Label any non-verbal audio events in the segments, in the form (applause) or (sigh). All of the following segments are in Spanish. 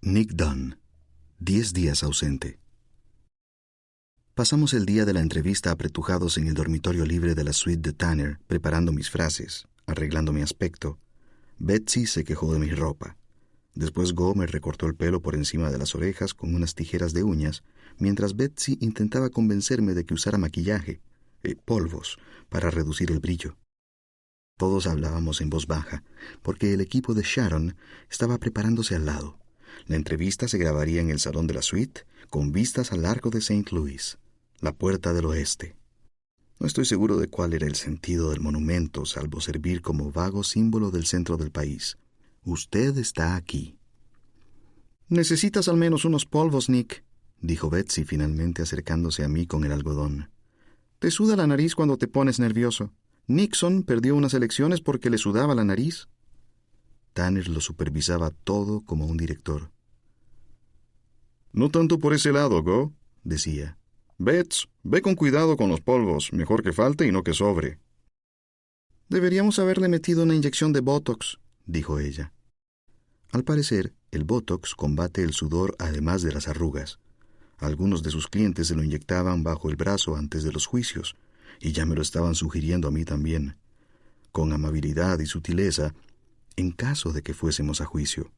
Nick Dunn. Diez días ausente. Pasamos el día de la entrevista apretujados en el dormitorio libre de la suite de Tanner, preparando mis frases, arreglando mi aspecto. Betsy se quejó de mi ropa. Después Go me recortó el pelo por encima de las orejas con unas tijeras de uñas, mientras Betsy intentaba convencerme de que usara maquillaje, eh, polvos, para reducir el brillo. Todos hablábamos en voz baja, porque el equipo de Sharon estaba preparándose al lado. La entrevista se grabaría en el salón de la suite, con vistas al arco de St. Louis, la puerta del oeste. No estoy seguro de cuál era el sentido del monumento, salvo servir como vago símbolo del centro del país. Usted está aquí. Necesitas al menos unos polvos, Nick, dijo Betsy finalmente acercándose a mí con el algodón. Te suda la nariz cuando te pones nervioso. Nixon perdió unas elecciones porque le sudaba la nariz. Tanner lo supervisaba todo como un director. No tanto por ese lado, Go, decía. Bets, ve con cuidado con los polvos, mejor que falte y no que sobre. Deberíamos haberle metido una inyección de Botox, dijo ella. Al parecer, el Botox combate el sudor además de las arrugas. Algunos de sus clientes se lo inyectaban bajo el brazo antes de los juicios, y ya me lo estaban sugiriendo a mí también. Con amabilidad y sutileza, en caso de que fuésemos a juicio.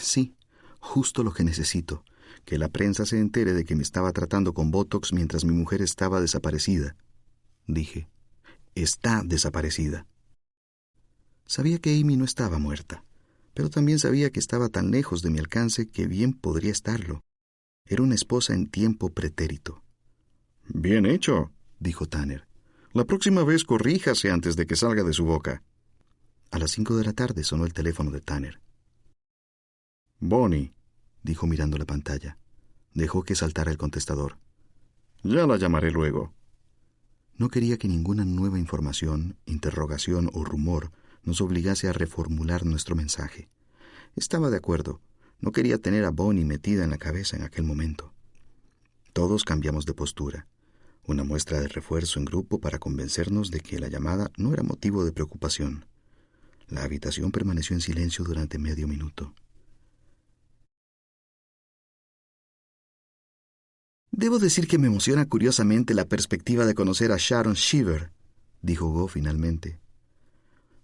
Sí, justo lo que necesito, que la prensa se entere de que me estaba tratando con Botox mientras mi mujer estaba desaparecida. Dije, está desaparecida. Sabía que Amy no estaba muerta, pero también sabía que estaba tan lejos de mi alcance que bien podría estarlo. Era una esposa en tiempo pretérito. Bien hecho, dijo Tanner. La próxima vez corríjase antes de que salga de su boca. A las cinco de la tarde sonó el teléfono de Tanner. Bonnie, dijo mirando la pantalla. Dejó que saltara el contestador. Ya la llamaré luego. No quería que ninguna nueva información, interrogación o rumor nos obligase a reformular nuestro mensaje. Estaba de acuerdo. No quería tener a Bonnie metida en la cabeza en aquel momento. Todos cambiamos de postura. Una muestra de refuerzo en grupo para convencernos de que la llamada no era motivo de preocupación. La habitación permaneció en silencio durante medio minuto. Debo decir que me emociona curiosamente la perspectiva de conocer a Sharon Shiver, dijo Go finalmente.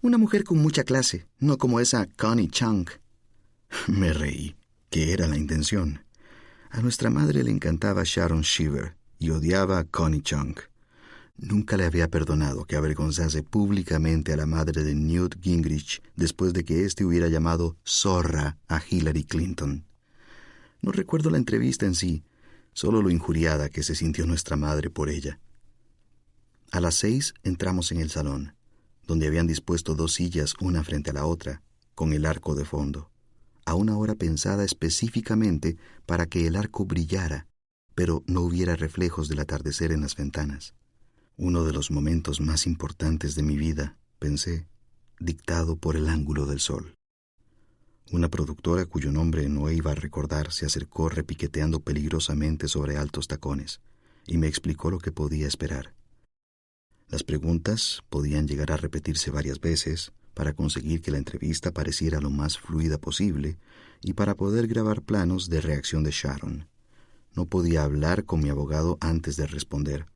Una mujer con mucha clase, no como esa Connie Chung. (laughs) Me reí, que era la intención. A nuestra madre le encantaba Sharon Shiver y odiaba a Connie Chung. Nunca le había perdonado que avergonzase públicamente a la madre de Newt Gingrich después de que éste hubiera llamado zorra a Hillary Clinton. No recuerdo la entrevista en sí, solo lo injuriada que se sintió nuestra madre por ella. A las seis entramos en el salón, donde habían dispuesto dos sillas una frente a la otra, con el arco de fondo, a una hora pensada específicamente para que el arco brillara, pero no hubiera reflejos del atardecer en las ventanas. Uno de los momentos más importantes de mi vida, pensé, dictado por el ángulo del sol. Una productora cuyo nombre no iba a recordar se acercó repiqueteando peligrosamente sobre altos tacones y me explicó lo que podía esperar. Las preguntas podían llegar a repetirse varias veces para conseguir que la entrevista pareciera lo más fluida posible y para poder grabar planos de reacción de Sharon. No podía hablar con mi abogado antes de responder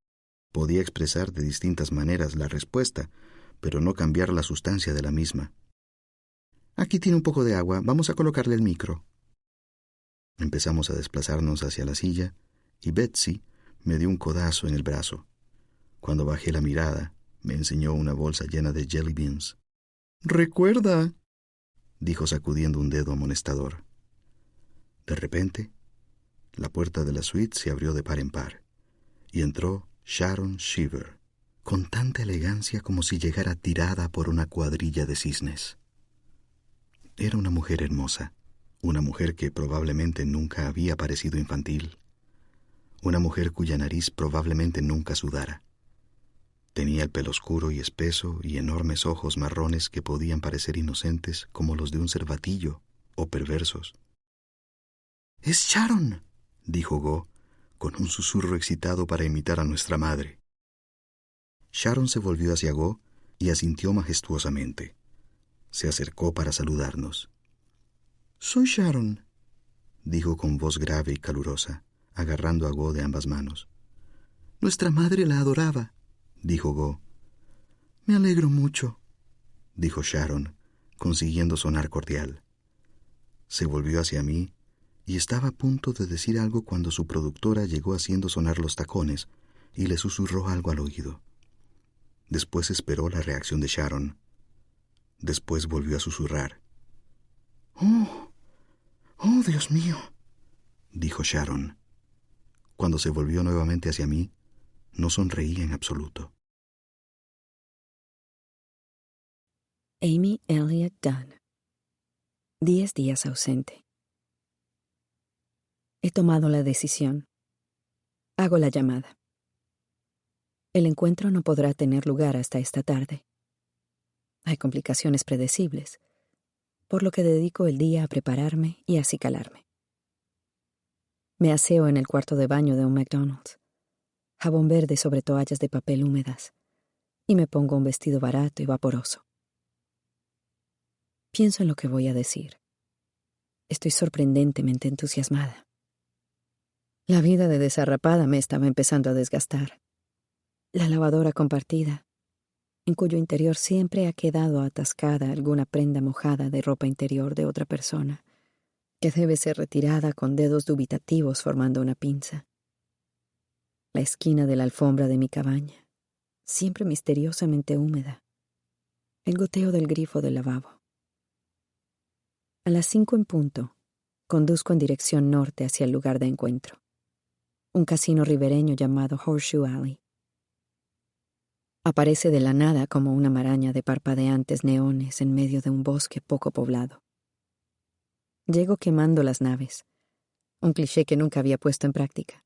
Podía expresar de distintas maneras la respuesta, pero no cambiar la sustancia de la misma. Aquí tiene un poco de agua. Vamos a colocarle el micro. Empezamos a desplazarnos hacia la silla y Betsy me dio un codazo en el brazo. Cuando bajé la mirada, me enseñó una bolsa llena de jelly beans. Recuerda, dijo sacudiendo un dedo amonestador. De repente, la puerta de la suite se abrió de par en par y entró Sharon Shiver, con tanta elegancia como si llegara tirada por una cuadrilla de cisnes. Era una mujer hermosa, una mujer que probablemente nunca había parecido infantil, una mujer cuya nariz probablemente nunca sudara. Tenía el pelo oscuro y espeso y enormes ojos marrones que podían parecer inocentes como los de un cervatillo o perversos. Es Sharon, dijo Go, con un susurro excitado para imitar a nuestra madre. Sharon se volvió hacia Go y asintió majestuosamente. Se acercó para saludarnos. Soy Sharon, dijo con voz grave y calurosa, agarrando a Go de ambas manos. Nuestra madre la adoraba, dijo Go. Me alegro mucho, dijo Sharon, consiguiendo sonar cordial. Se volvió hacia mí y estaba a punto de decir algo cuando su productora llegó haciendo sonar los tacones y le susurró algo al oído. Después esperó la reacción de Sharon. Después volvió a susurrar. Oh, oh, Dios mío, dijo Sharon. Cuando se volvió nuevamente hacia mí, no sonreía en absoluto. Amy Elliott Dunn. Diez días ausente. He tomado la decisión. Hago la llamada. El encuentro no podrá tener lugar hasta esta tarde. Hay complicaciones predecibles, por lo que dedico el día a prepararme y acicalarme. Me aseo en el cuarto de baño de un McDonald's, jabón verde sobre toallas de papel húmedas, y me pongo un vestido barato y vaporoso. Pienso en lo que voy a decir. Estoy sorprendentemente entusiasmada. La vida de desarrapada me estaba empezando a desgastar. La lavadora compartida, en cuyo interior siempre ha quedado atascada alguna prenda mojada de ropa interior de otra persona, que debe ser retirada con dedos dubitativos formando una pinza. La esquina de la alfombra de mi cabaña, siempre misteriosamente húmeda. El goteo del grifo del lavabo. A las cinco en punto, conduzco en dirección norte hacia el lugar de encuentro, un casino ribereño llamado Horseshoe Alley. Aparece de la nada como una maraña de parpadeantes neones en medio de un bosque poco poblado. Llego quemando las naves, un cliché que nunca había puesto en práctica.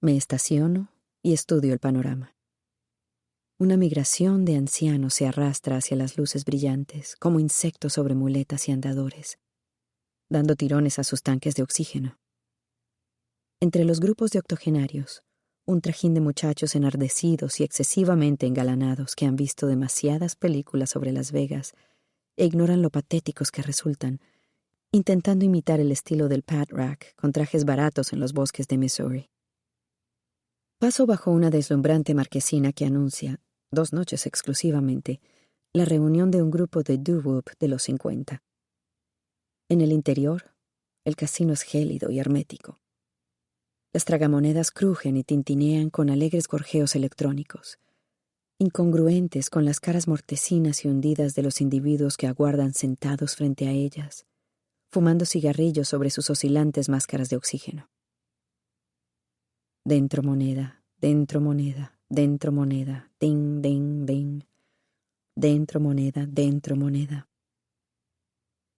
Me estaciono y estudio el panorama. Una migración de ancianos se arrastra hacia las luces brillantes, como insectos sobre muletas y andadores, dando tirones a sus tanques de oxígeno. Entre los grupos de octogenarios, un trajín de muchachos enardecidos y excesivamente engalanados que han visto demasiadas películas sobre Las Vegas e ignoran lo patéticos que resultan, intentando imitar el estilo del Pat Rack con trajes baratos en los bosques de Missouri. Paso bajo una deslumbrante marquesina que anuncia, dos noches exclusivamente, la reunión de un grupo de doo-wop de los 50. En el interior, el casino es gélido y hermético. Las tragamonedas crujen y tintinean con alegres gorjeos electrónicos, incongruentes con las caras mortecinas y hundidas de los individuos que aguardan sentados frente a ellas, fumando cigarrillos sobre sus oscilantes máscaras de oxígeno. Dentro moneda, dentro moneda, dentro moneda, ding, ding, ding. Dentro moneda, dentro moneda.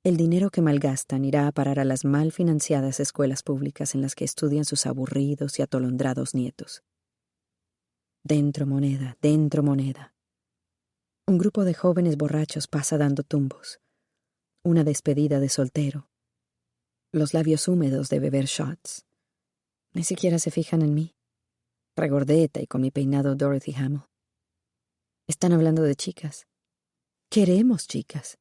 El dinero que malgastan irá a parar a las mal financiadas escuelas públicas en las que estudian sus aburridos y atolondrados nietos. Dentro moneda, dentro moneda. Un grupo de jóvenes borrachos pasa dando tumbos. Una despedida de soltero. Los labios húmedos de beber shots. Ni siquiera se fijan en mí. Regordeta y con mi peinado Dorothy Hamill. Están hablando de chicas. Queremos chicas.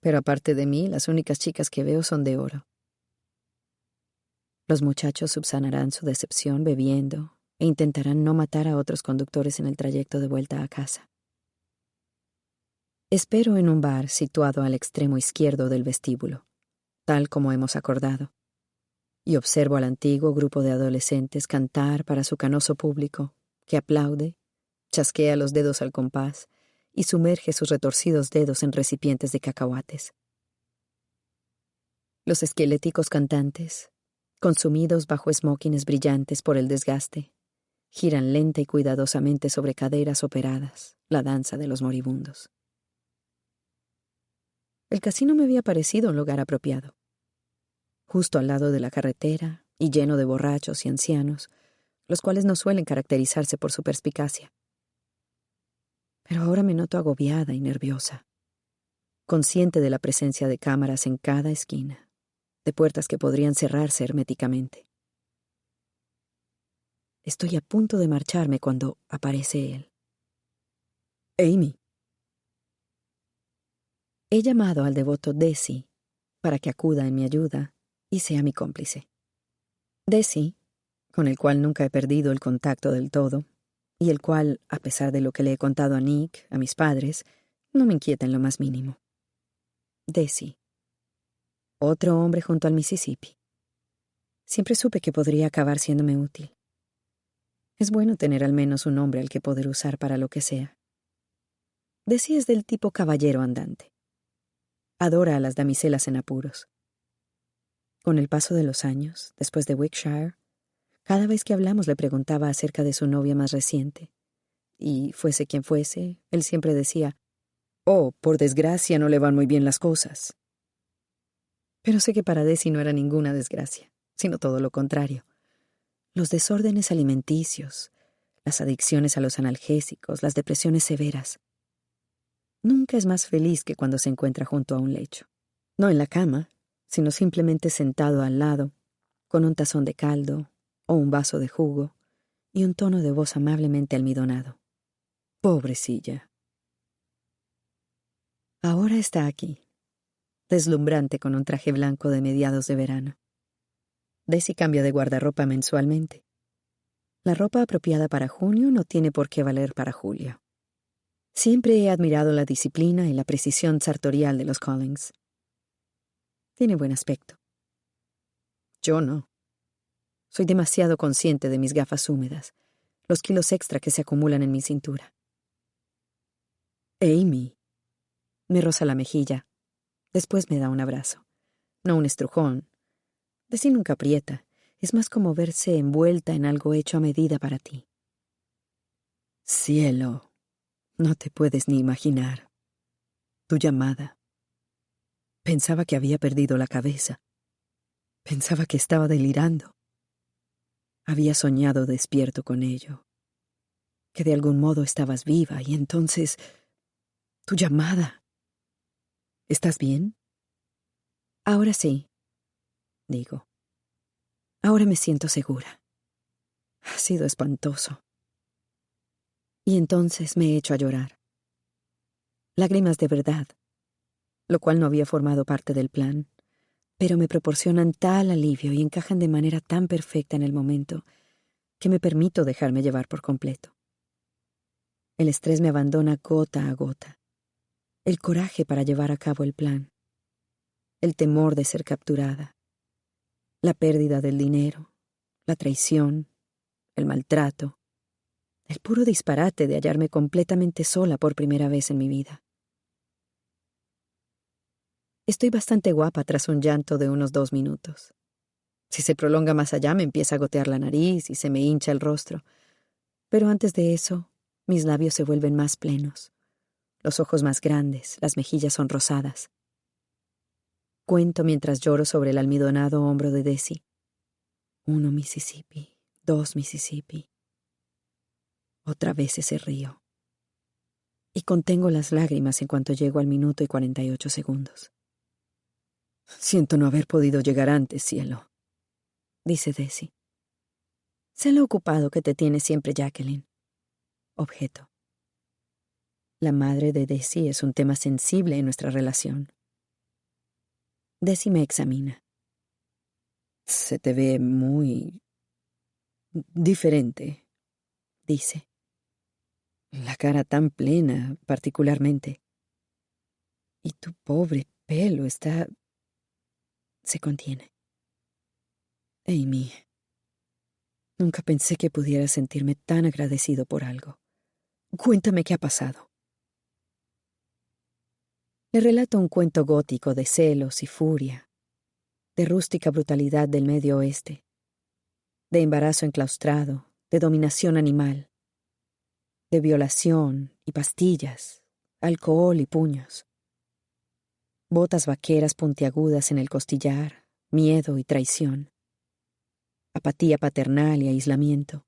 Pero aparte de mí, las únicas chicas que veo son de oro. Los muchachos subsanarán su decepción bebiendo e intentarán no matar a otros conductores en el trayecto de vuelta a casa. Espero en un bar situado al extremo izquierdo del vestíbulo, tal como hemos acordado, y observo al antiguo grupo de adolescentes cantar para su canoso público, que aplaude, chasquea los dedos al compás y sumerge sus retorcidos dedos en recipientes de cacahuates. Los esqueléticos cantantes, consumidos bajo smokines brillantes por el desgaste, giran lenta y cuidadosamente sobre caderas operadas, la danza de los moribundos. El casino me había parecido un lugar apropiado. Justo al lado de la carretera y lleno de borrachos y ancianos, los cuales no suelen caracterizarse por su perspicacia. Pero ahora me noto agobiada y nerviosa, consciente de la presencia de cámaras en cada esquina, de puertas que podrían cerrarse herméticamente. Estoy a punto de marcharme cuando aparece él. Amy, He llamado al devoto Desi para que acuda en mi ayuda y sea mi cómplice. Desi, con el cual nunca he perdido el contacto del todo, y el cual, a pesar de lo que le he contado a Nick, a mis padres, no me inquieta en lo más mínimo. Desi. Otro hombre junto al Mississippi. Siempre supe que podría acabar siéndome útil. Es bueno tener al menos un hombre al que poder usar para lo que sea. Desi es del tipo caballero andante. Adora a las damiselas en apuros. Con el paso de los años, después de Wickshire, cada vez que hablamos le preguntaba acerca de su novia más reciente. Y fuese quien fuese, él siempre decía, Oh, por desgracia no le van muy bien las cosas. Pero sé que para Desi no era ninguna desgracia, sino todo lo contrario. Los desórdenes alimenticios, las adicciones a los analgésicos, las depresiones severas, nunca es más feliz que cuando se encuentra junto a un lecho. No en la cama, sino simplemente sentado al lado, con un tazón de caldo o un vaso de jugo y un tono de voz amablemente almidonado. Pobrecilla. Ahora está aquí, deslumbrante con un traje blanco de mediados de verano. Desi cambia de guardarropa mensualmente. La ropa apropiada para junio no tiene por qué valer para julio. Siempre he admirado la disciplina y la precisión sartorial de los Collins. Tiene buen aspecto. Yo no. Soy demasiado consciente de mis gafas húmedas, los kilos extra que se acumulan en mi cintura. Amy. Me roza la mejilla. Después me da un abrazo. No un estrujón. Decir nunca aprieta. Es más como verse envuelta en algo hecho a medida para ti. Cielo. No te puedes ni imaginar. Tu llamada. Pensaba que había perdido la cabeza. Pensaba que estaba delirando. Había soñado despierto con ello. Que de algún modo estabas viva y entonces... Tu llamada. ¿Estás bien? Ahora sí, digo. Ahora me siento segura. Ha sido espantoso y entonces me he hecho a llorar. Lágrimas de verdad, lo cual no había formado parte del plan, pero me proporcionan tal alivio y encajan de manera tan perfecta en el momento que me permito dejarme llevar por completo. El estrés me abandona gota a gota. El coraje para llevar a cabo el plan. El temor de ser capturada. La pérdida del dinero. La traición. El maltrato el puro disparate de hallarme completamente sola por primera vez en mi vida. Estoy bastante guapa tras un llanto de unos dos minutos. Si se prolonga más allá me empieza a gotear la nariz y se me hincha el rostro. Pero antes de eso, mis labios se vuelven más plenos, los ojos más grandes, las mejillas son rosadas. Cuento mientras lloro sobre el almidonado hombro de Desi. Uno Mississippi, dos Mississippi, otra vez ese río. Y contengo las lágrimas en cuanto llego al minuto y cuarenta y ocho segundos. Siento no haber podido llegar antes, cielo, dice Desi. Sé lo ocupado que te tiene siempre Jacqueline. Objeto. La madre de Desi es un tema sensible en nuestra relación. Desi me examina. Se te ve muy... diferente, dice. La cara tan plena, particularmente. Y tu pobre pelo está... se contiene. Amy, nunca pensé que pudiera sentirme tan agradecido por algo. Cuéntame qué ha pasado. Le relato un cuento gótico de celos y furia, de rústica brutalidad del medio oeste, de embarazo enclaustrado, de dominación animal, de violación y pastillas, alcohol y puños, botas vaqueras puntiagudas en el costillar, miedo y traición, apatía paternal y aislamiento.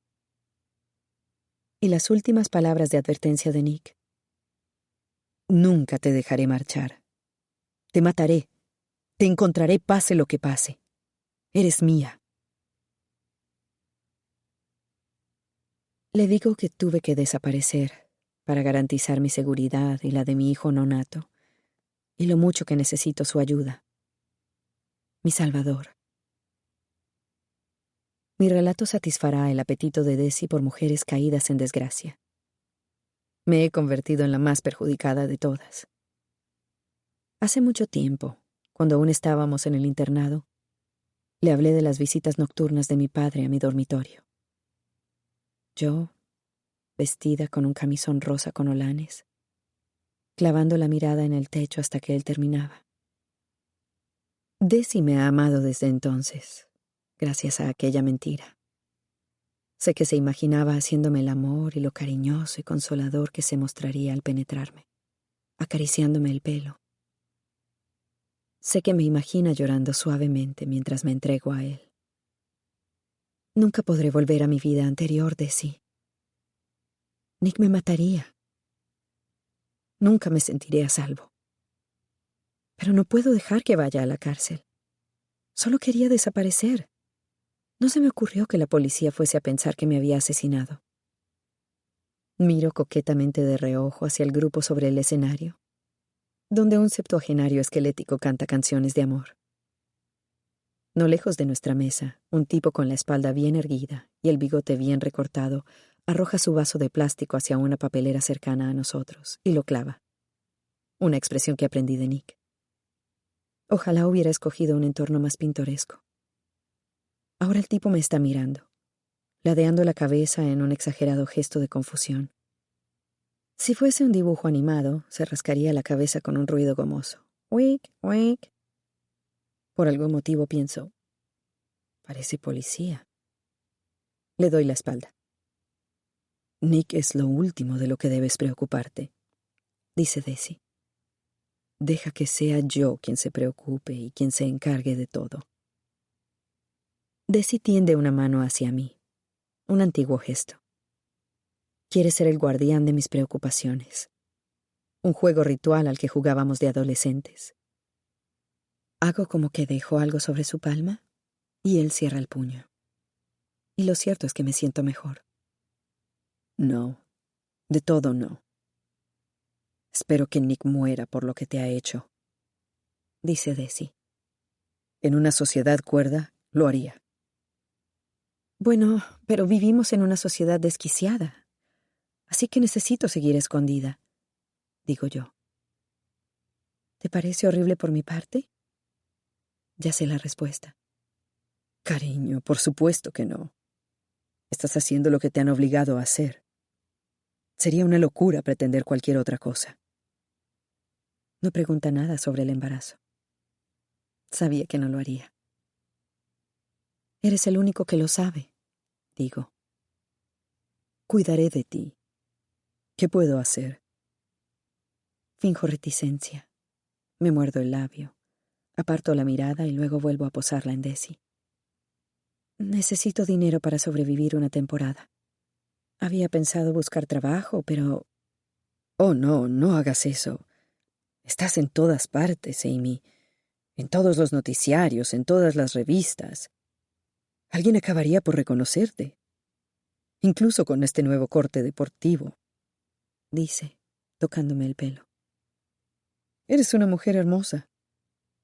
Y las últimas palabras de advertencia de Nick. Nunca te dejaré marchar. Te mataré. Te encontraré pase lo que pase. Eres mía. Le digo que tuve que desaparecer para garantizar mi seguridad y la de mi hijo nonato, y lo mucho que necesito su ayuda. Mi Salvador. Mi relato satisfará el apetito de Desi por mujeres caídas en desgracia. Me he convertido en la más perjudicada de todas. Hace mucho tiempo, cuando aún estábamos en el internado, le hablé de las visitas nocturnas de mi padre a mi dormitorio. Yo, vestida con un camisón rosa con olanes, clavando la mirada en el techo hasta que él terminaba. Desi me ha amado desde entonces, gracias a aquella mentira. Sé que se imaginaba haciéndome el amor y lo cariñoso y consolador que se mostraría al penetrarme, acariciándome el pelo. Sé que me imagina llorando suavemente mientras me entrego a él. Nunca podré volver a mi vida anterior de sí. Nick me mataría. Nunca me sentiré a salvo. Pero no puedo dejar que vaya a la cárcel. Solo quería desaparecer. No se me ocurrió que la policía fuese a pensar que me había asesinado. Miro coquetamente de reojo hacia el grupo sobre el escenario, donde un septuagenario esquelético canta canciones de amor. No lejos de nuestra mesa, un tipo con la espalda bien erguida y el bigote bien recortado arroja su vaso de plástico hacia una papelera cercana a nosotros y lo clava. Una expresión que aprendí de Nick. Ojalá hubiera escogido un entorno más pintoresco. Ahora el tipo me está mirando, ladeando la cabeza en un exagerado gesto de confusión. Si fuese un dibujo animado, se rascaría la cabeza con un ruido gomoso. Wick, wick. Por algún motivo pienso, parece policía. Le doy la espalda. Nick es lo último de lo que debes preocuparte, dice Desi. Deja que sea yo quien se preocupe y quien se encargue de todo. Desi tiende una mano hacia mí, un antiguo gesto. Quiere ser el guardián de mis preocupaciones, un juego ritual al que jugábamos de adolescentes. Hago como que dejo algo sobre su palma y él cierra el puño. Y lo cierto es que me siento mejor. No, de todo no. Espero que Nick muera por lo que te ha hecho, dice Desi. En una sociedad cuerda, lo haría. Bueno, pero vivimos en una sociedad desquiciada. Así que necesito seguir escondida, digo yo. ¿Te parece horrible por mi parte? Ya sé la respuesta. Cariño, por supuesto que no. Estás haciendo lo que te han obligado a hacer. Sería una locura pretender cualquier otra cosa. No pregunta nada sobre el embarazo. Sabía que no lo haría. Eres el único que lo sabe, digo. Cuidaré de ti. ¿Qué puedo hacer? Finjo reticencia. Me muerdo el labio. Aparto la mirada y luego vuelvo a posarla en Desi. Necesito dinero para sobrevivir una temporada. Había pensado buscar trabajo, pero... Oh, no, no hagas eso. Estás en todas partes, Amy. En todos los noticiarios, en todas las revistas. Alguien acabaría por reconocerte. Incluso con este nuevo corte deportivo. Dice, tocándome el pelo. Eres una mujer hermosa.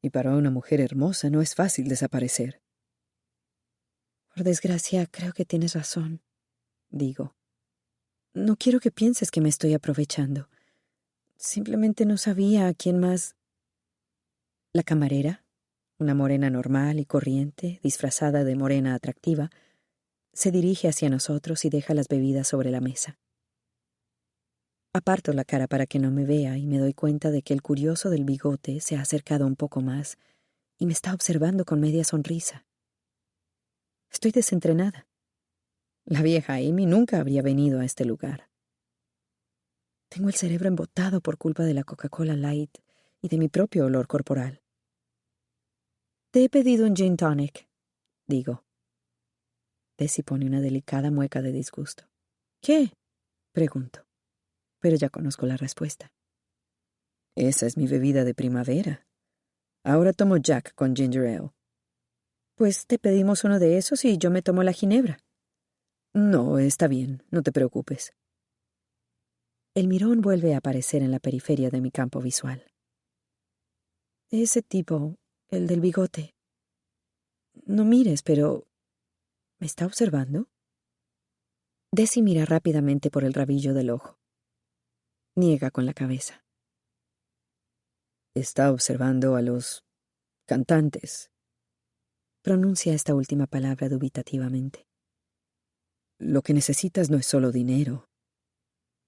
Y para una mujer hermosa no es fácil desaparecer. Por desgracia, creo que tienes razón, digo. No quiero que pienses que me estoy aprovechando. Simplemente no sabía a quién más. La camarera, una morena normal y corriente, disfrazada de morena atractiva, se dirige hacia nosotros y deja las bebidas sobre la mesa. Aparto la cara para que no me vea y me doy cuenta de que el curioso del bigote se ha acercado un poco más y me está observando con media sonrisa. Estoy desentrenada. La vieja Amy nunca habría venido a este lugar. Tengo el cerebro embotado por culpa de la Coca-Cola Light y de mi propio olor corporal. Te he pedido un gin tonic, digo. Desi pone una delicada mueca de disgusto. ¿Qué? pregunto. Pero ya conozco la respuesta. Esa es mi bebida de primavera. Ahora tomo Jack con ginger ale. Pues te pedimos uno de esos y yo me tomo la ginebra. No, está bien, no te preocupes. El mirón vuelve a aparecer en la periferia de mi campo visual. Ese tipo, el del bigote. No mires, pero... ¿Me está observando? Desi mira rápidamente por el rabillo del ojo. Niega con la cabeza. Está observando a los cantantes. Pronuncia esta última palabra dubitativamente. Lo que necesitas no es solo dinero.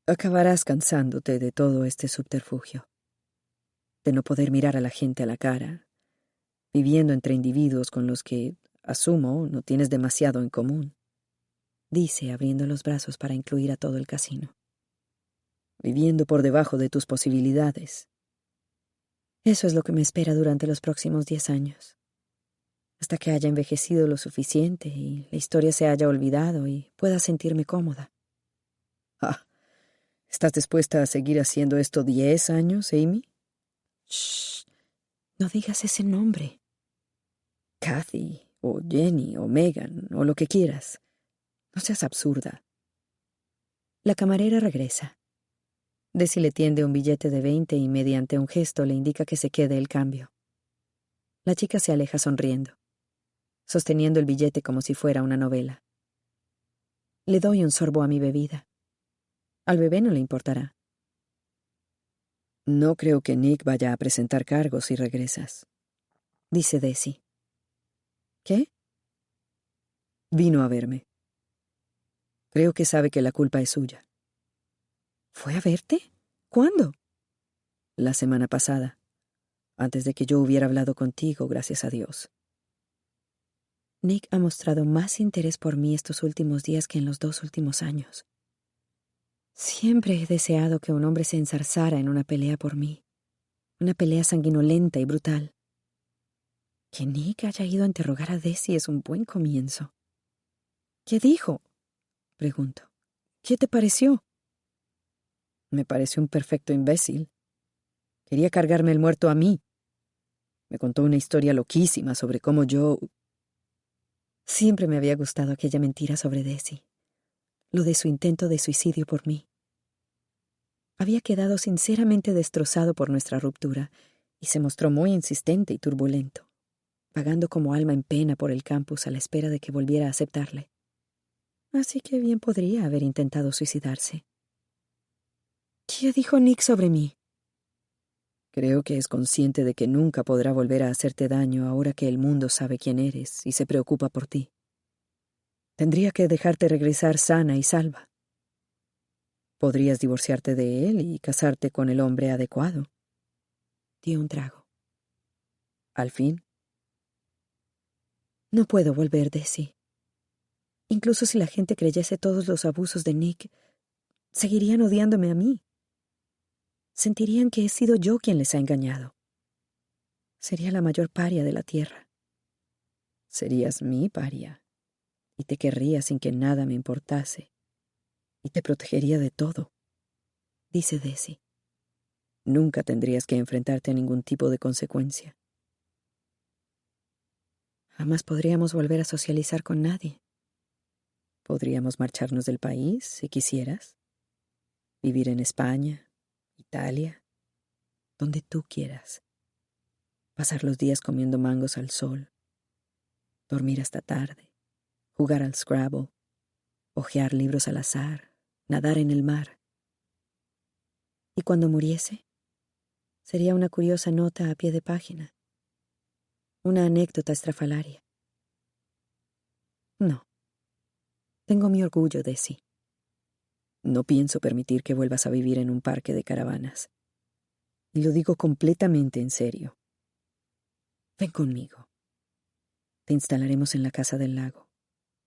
Acabarás cansándote de todo este subterfugio, de no poder mirar a la gente a la cara, viviendo entre individuos con los que, asumo, no tienes demasiado en común, dice abriendo los brazos para incluir a todo el casino. Viviendo por debajo de tus posibilidades. Eso es lo que me espera durante los próximos diez años hasta que haya envejecido lo suficiente y la historia se haya olvidado y pueda sentirme cómoda. Ah, ¿estás dispuesta a seguir haciendo esto diez años, Amy? Shh, no digas ese nombre. Kathy, o Jenny, o Megan, o lo que quieras. No seas absurda. La camarera regresa. Desi le tiende un billete de veinte y mediante un gesto le indica que se quede el cambio. La chica se aleja sonriendo sosteniendo el billete como si fuera una novela. Le doy un sorbo a mi bebida. Al bebé no le importará. No creo que Nick vaya a presentar cargos si regresas, dice Desi. ¿Qué? Vino a verme. Creo que sabe que la culpa es suya. ¿Fue a verte? ¿Cuándo? La semana pasada, antes de que yo hubiera hablado contigo, gracias a Dios. Nick ha mostrado más interés por mí estos últimos días que en los dos últimos años. Siempre he deseado que un hombre se ensarzara en una pelea por mí, una pelea sanguinolenta y brutal. Que Nick haya ido a interrogar a Desi es un buen comienzo. ¿Qué dijo? Pregunto. ¿Qué te pareció? Me pareció un perfecto imbécil. Quería cargarme el muerto a mí. Me contó una historia loquísima sobre cómo yo Siempre me había gustado aquella mentira sobre Desi, lo de su intento de suicidio por mí. Había quedado sinceramente destrozado por nuestra ruptura y se mostró muy insistente y turbulento, vagando como alma en pena por el campus a la espera de que volviera a aceptarle. Así que bien podría haber intentado suicidarse. ¿Qué dijo Nick sobre mí? Creo que es consciente de que nunca podrá volver a hacerte daño ahora que el mundo sabe quién eres y se preocupa por ti. Tendría que dejarte regresar sana y salva. Podrías divorciarte de él y casarte con el hombre adecuado. Dio un trago. Al fin. No puedo volver de sí. Incluso si la gente creyese todos los abusos de Nick, seguirían odiándome a mí sentirían que he sido yo quien les ha engañado. Sería la mayor paria de la tierra. Serías mi paria, y te querría sin que nada me importase, y te protegería de todo, dice Desi. Nunca tendrías que enfrentarte a ningún tipo de consecuencia. Jamás podríamos volver a socializar con nadie. Podríamos marcharnos del país, si quisieras. Vivir en España, Italia, donde tú quieras. Pasar los días comiendo mangos al sol, dormir hasta tarde, jugar al Scrabble, hojear libros al azar, nadar en el mar. Y cuando muriese, sería una curiosa nota a pie de página, una anécdota estrafalaria. No. Tengo mi orgullo de sí. No pienso permitir que vuelvas a vivir en un parque de caravanas. Y lo digo completamente en serio. Ven conmigo. Te instalaremos en la casa del lago.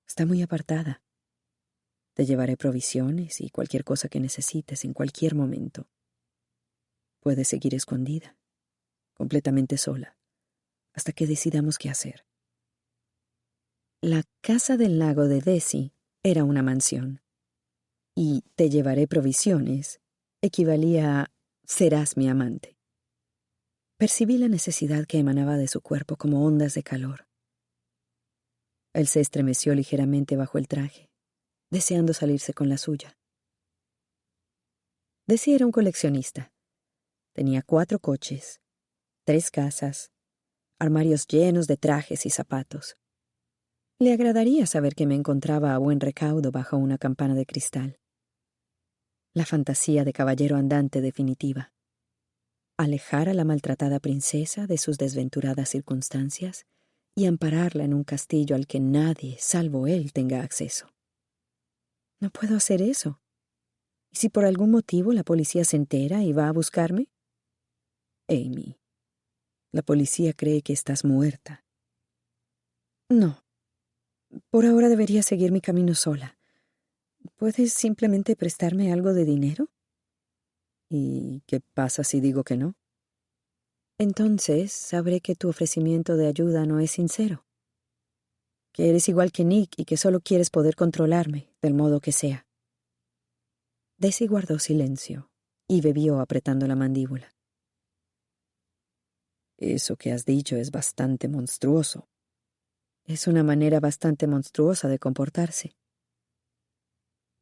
Está muy apartada. Te llevaré provisiones y cualquier cosa que necesites en cualquier momento. Puedes seguir escondida, completamente sola, hasta que decidamos qué hacer. La casa del lago de Desi era una mansión. Y te llevaré provisiones equivalía a serás mi amante. Percibí la necesidad que emanaba de su cuerpo como ondas de calor. Él se estremeció ligeramente bajo el traje, deseando salirse con la suya. Desi era un coleccionista. Tenía cuatro coches, tres casas, armarios llenos de trajes y zapatos. Le agradaría saber que me encontraba a buen recaudo bajo una campana de cristal. La fantasía de caballero andante definitiva. Alejar a la maltratada princesa de sus desventuradas circunstancias y ampararla en un castillo al que nadie, salvo él, tenga acceso. No puedo hacer eso. ¿Y si por algún motivo la policía se entera y va a buscarme? Amy, la policía cree que estás muerta. No, por ahora debería seguir mi camino sola. ¿Puedes simplemente prestarme algo de dinero? ¿Y qué pasa si digo que no? Entonces sabré que tu ofrecimiento de ayuda no es sincero. Que eres igual que Nick y que solo quieres poder controlarme, del modo que sea. Desi guardó silencio y bebió apretando la mandíbula. Eso que has dicho es bastante monstruoso. Es una manera bastante monstruosa de comportarse.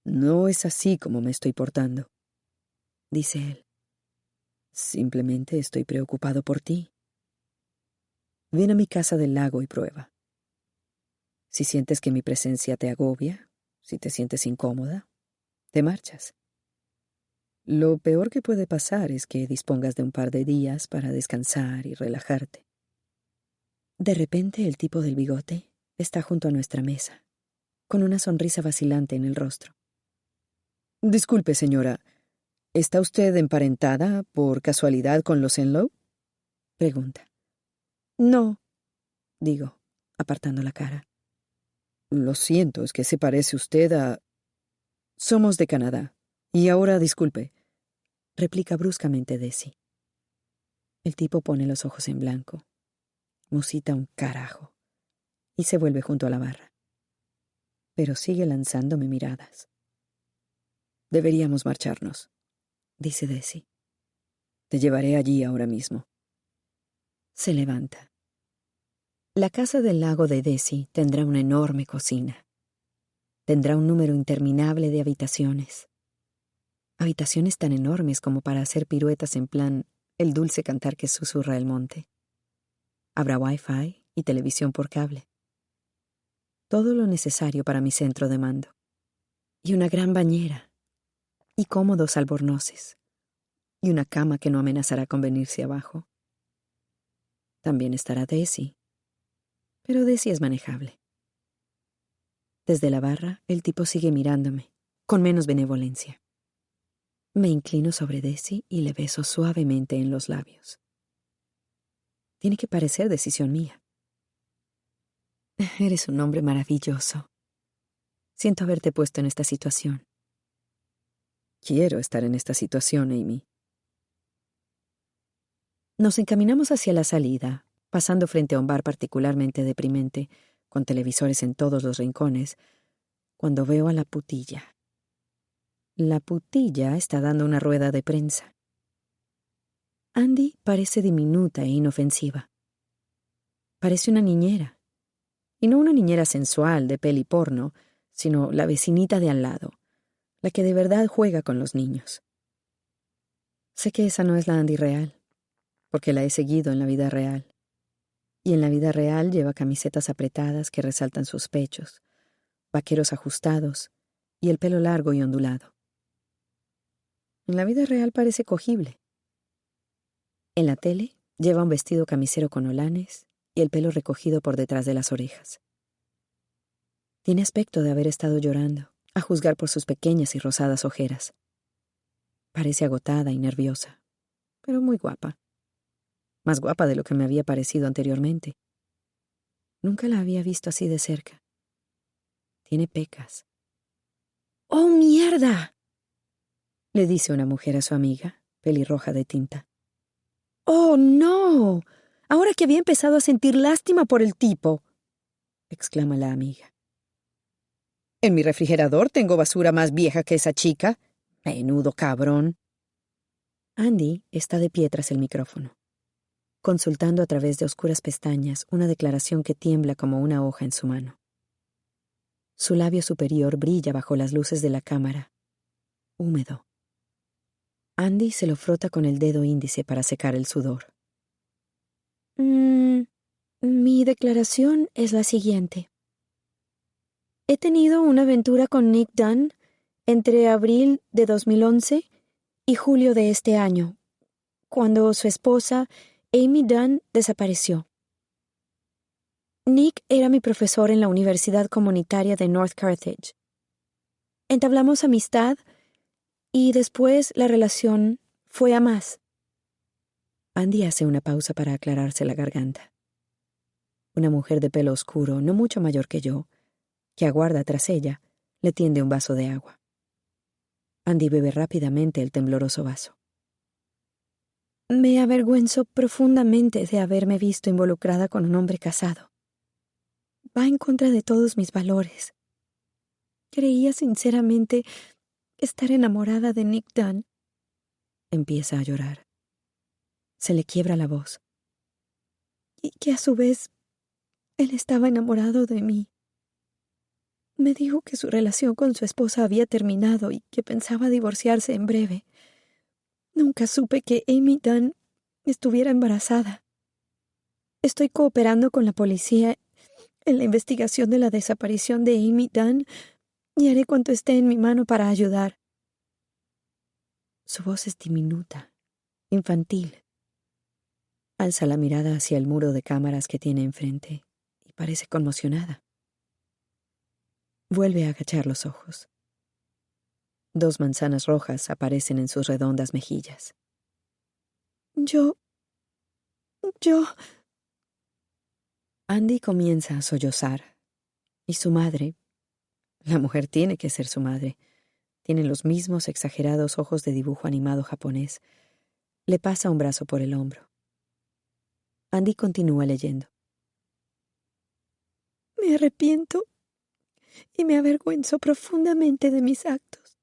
No es así como me estoy portando, dice él. Simplemente estoy preocupado por ti. Ven a mi casa del lago y prueba. Si sientes que mi presencia te agobia, si te sientes incómoda, te marchas. Lo peor que puede pasar es que dispongas de un par de días para descansar y relajarte. De repente el tipo del bigote está junto a nuestra mesa, con una sonrisa vacilante en el rostro. Disculpe, señora, ¿está usted emparentada por casualidad con los Enlow? Pregunta. No, digo, apartando la cara. Lo siento, es que se parece usted a... Somos de Canadá. Y ahora disculpe, replica bruscamente Desi. El tipo pone los ojos en blanco musita un carajo, y se vuelve junto a la barra. Pero sigue lanzándome miradas. Deberíamos marcharnos, dice Desi. Te llevaré allí ahora mismo. Se levanta. La casa del lago de Desi tendrá una enorme cocina. Tendrá un número interminable de habitaciones. Habitaciones tan enormes como para hacer piruetas en plan el dulce cantar que susurra el monte. Habrá Wi-Fi y televisión por cable. Todo lo necesario para mi centro de mando. Y una gran bañera. Y cómodos albornoces. Y una cama que no amenazará con venirse abajo. También estará Desi. Pero Desi es manejable. Desde la barra, el tipo sigue mirándome, con menos benevolencia. Me inclino sobre Desi y le beso suavemente en los labios. Tiene que parecer decisión mía. (laughs) Eres un hombre maravilloso. Siento haberte puesto en esta situación. Quiero estar en esta situación, Amy. Nos encaminamos hacia la salida, pasando frente a un bar particularmente deprimente, con televisores en todos los rincones, cuando veo a la putilla. La putilla está dando una rueda de prensa. Andy parece diminuta e inofensiva. Parece una niñera. Y no una niñera sensual de peli porno, sino la vecinita de al lado, la que de verdad juega con los niños. Sé que esa no es la Andy real, porque la he seguido en la vida real. Y en la vida real lleva camisetas apretadas que resaltan sus pechos, vaqueros ajustados y el pelo largo y ondulado. En la vida real parece cogible, en la tele lleva un vestido camisero con olanes y el pelo recogido por detrás de las orejas. Tiene aspecto de haber estado llorando, a juzgar por sus pequeñas y rosadas ojeras. Parece agotada y nerviosa, pero muy guapa. Más guapa de lo que me había parecido anteriormente. Nunca la había visto así de cerca. Tiene pecas. ¡Oh, mierda! le dice una mujer a su amiga, pelirroja de tinta. ¡Oh, no! Ahora que había empezado a sentir lástima por el tipo, exclama la amiga. En mi refrigerador tengo basura más vieja que esa chica. Menudo cabrón. Andy está de pie tras el micrófono, consultando a través de oscuras pestañas una declaración que tiembla como una hoja en su mano. Su labio superior brilla bajo las luces de la cámara, húmedo. Andy se lo frota con el dedo índice para secar el sudor. Mm, mi declaración es la siguiente. He tenido una aventura con Nick Dunn entre abril de 2011 y julio de este año, cuando su esposa, Amy Dunn, desapareció. Nick era mi profesor en la Universidad Comunitaria de North Carthage. Entablamos amistad y después la relación fue a más. Andy hace una pausa para aclararse la garganta. Una mujer de pelo oscuro, no mucho mayor que yo, que aguarda tras ella, le tiende un vaso de agua. Andy bebe rápidamente el tembloroso vaso. Me avergüenzo profundamente de haberme visto involucrada con un hombre casado. Va en contra de todos mis valores. Creía sinceramente estar enamorada de Nick Dunn. Empieza a llorar. Se le quiebra la voz. Y que a su vez él estaba enamorado de mí. Me dijo que su relación con su esposa había terminado y que pensaba divorciarse en breve. Nunca supe que Amy Dunn estuviera embarazada. Estoy cooperando con la policía en la investigación de la desaparición de Amy Dunn y haré cuanto esté en mi mano para ayudar. Su voz es diminuta, infantil. Alza la mirada hacia el muro de cámaras que tiene enfrente y parece conmocionada. Vuelve a agachar los ojos. Dos manzanas rojas aparecen en sus redondas mejillas. Yo... yo... Andy comienza a sollozar. Y su madre... La mujer tiene que ser su madre. Tiene los mismos exagerados ojos de dibujo animado japonés. Le pasa un brazo por el hombro. Andy continúa leyendo. Me arrepiento y me avergüenzo profundamente de mis actos.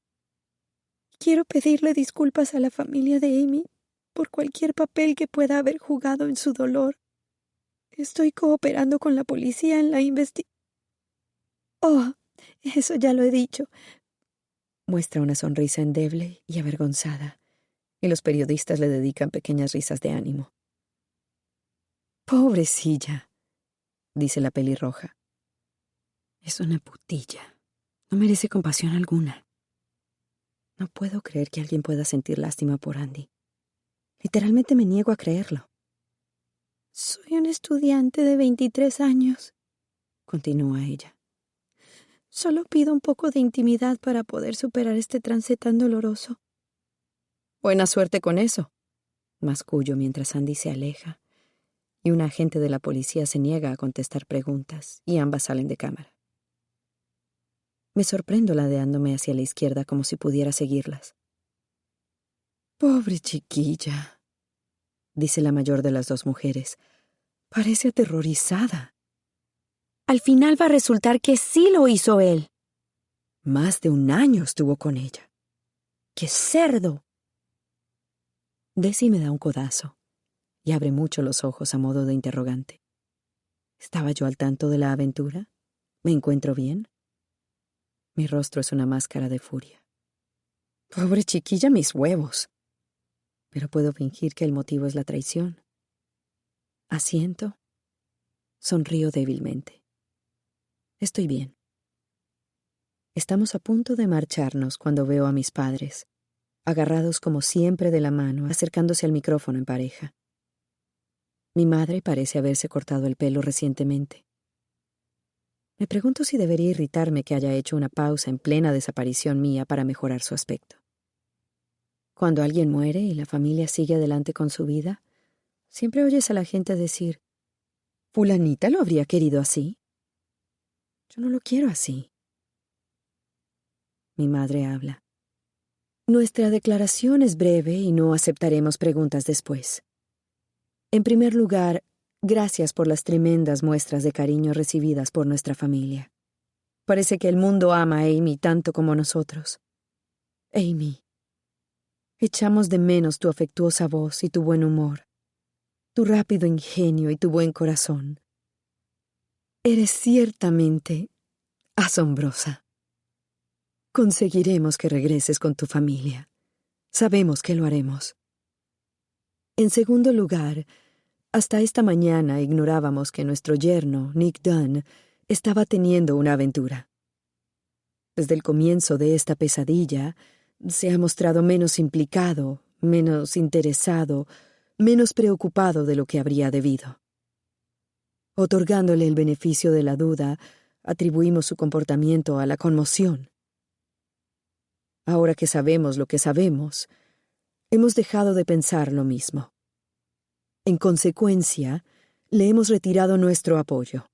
Quiero pedirle disculpas a la familia de Amy por cualquier papel que pueda haber jugado en su dolor. Estoy cooperando con la policía en la investigación. Oh, eso ya lo he dicho. Muestra una sonrisa endeble y avergonzada, y los periodistas le dedican pequeñas risas de ánimo. Pobrecilla, dice la pelirroja. Es una putilla. No merece compasión alguna. No puedo creer que alguien pueda sentir lástima por Andy. Literalmente me niego a creerlo. Soy un estudiante de 23 años, continúa ella. Solo pido un poco de intimidad para poder superar este trance tan doloroso. Buena suerte con eso, mascullo mientras Andy se aleja, y un agente de la policía se niega a contestar preguntas, y ambas salen de cámara. Me sorprendo ladeándome hacia la izquierda como si pudiera seguirlas. Pobre chiquilla, dice la mayor de las dos mujeres. Parece aterrorizada. Al final va a resultar que sí lo hizo él. Más de un año estuvo con ella. ¡Qué cerdo! Desi me da un codazo y abre mucho los ojos a modo de interrogante. ¿Estaba yo al tanto de la aventura? ¿Me encuentro bien? Mi rostro es una máscara de furia. Pobre chiquilla, mis huevos. Pero puedo fingir que el motivo es la traición. Asiento. Sonrío débilmente. Estoy bien. Estamos a punto de marcharnos cuando veo a mis padres, agarrados como siempre de la mano, acercándose al micrófono en pareja. Mi madre parece haberse cortado el pelo recientemente. Me pregunto si debería irritarme que haya hecho una pausa en plena desaparición mía para mejorar su aspecto. Cuando alguien muere y la familia sigue adelante con su vida, siempre oyes a la gente decir, Fulanita lo habría querido así. Yo no lo quiero así. Mi madre habla. Nuestra declaración es breve y no aceptaremos preguntas después. En primer lugar, gracias por las tremendas muestras de cariño recibidas por nuestra familia. Parece que el mundo ama a Amy tanto como nosotros. Amy, echamos de menos tu afectuosa voz y tu buen humor, tu rápido ingenio y tu buen corazón. Eres ciertamente asombrosa. Conseguiremos que regreses con tu familia. Sabemos que lo haremos. En segundo lugar, hasta esta mañana ignorábamos que nuestro yerno, Nick Dunn, estaba teniendo una aventura. Desde el comienzo de esta pesadilla, se ha mostrado menos implicado, menos interesado, menos preocupado de lo que habría debido. Otorgándole el beneficio de la duda, atribuimos su comportamiento a la conmoción. Ahora que sabemos lo que sabemos, hemos dejado de pensar lo mismo. En consecuencia, le hemos retirado nuestro apoyo.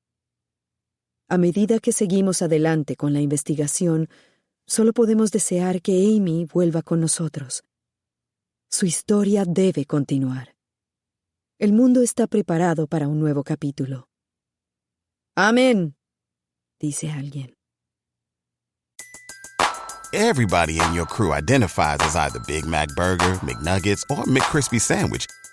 A medida que seguimos adelante con la investigación, solo podemos desear que Amy vuelva con nosotros. Su historia debe continuar. El mundo está preparado para un nuevo capítulo. Amén, dice alguien. Everybody in your crew identifies as either Big Mac Burger, McNuggets, or McCrispy Sandwich.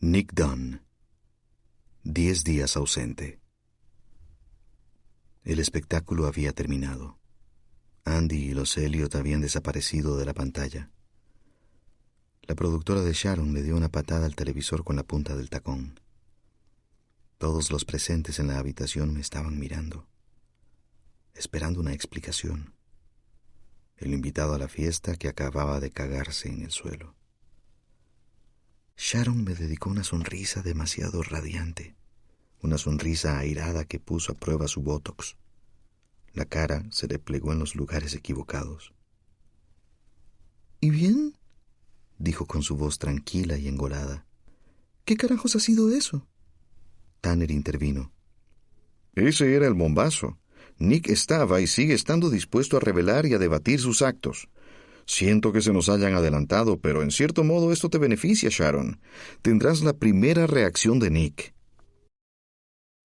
Nick Dunn. Diez días ausente. El espectáculo había terminado. Andy y los Elliot habían desaparecido de la pantalla. La productora de Sharon le dio una patada al televisor con la punta del tacón. Todos los presentes en la habitación me estaban mirando, esperando una explicación. El invitado a la fiesta que acababa de cagarse en el suelo. Sharon me dedicó una sonrisa demasiado radiante, una sonrisa airada que puso a prueba su botox. La cara se le plegó en los lugares equivocados. ¿Y bien? dijo con su voz tranquila y engolada. ¿Qué carajos ha sido eso? Tanner intervino. Ese era el bombazo. Nick estaba y sigue estando dispuesto a revelar y a debatir sus actos. Siento que se nos hayan adelantado, pero en cierto modo esto te beneficia, Sharon. Tendrás la primera reacción de Nick.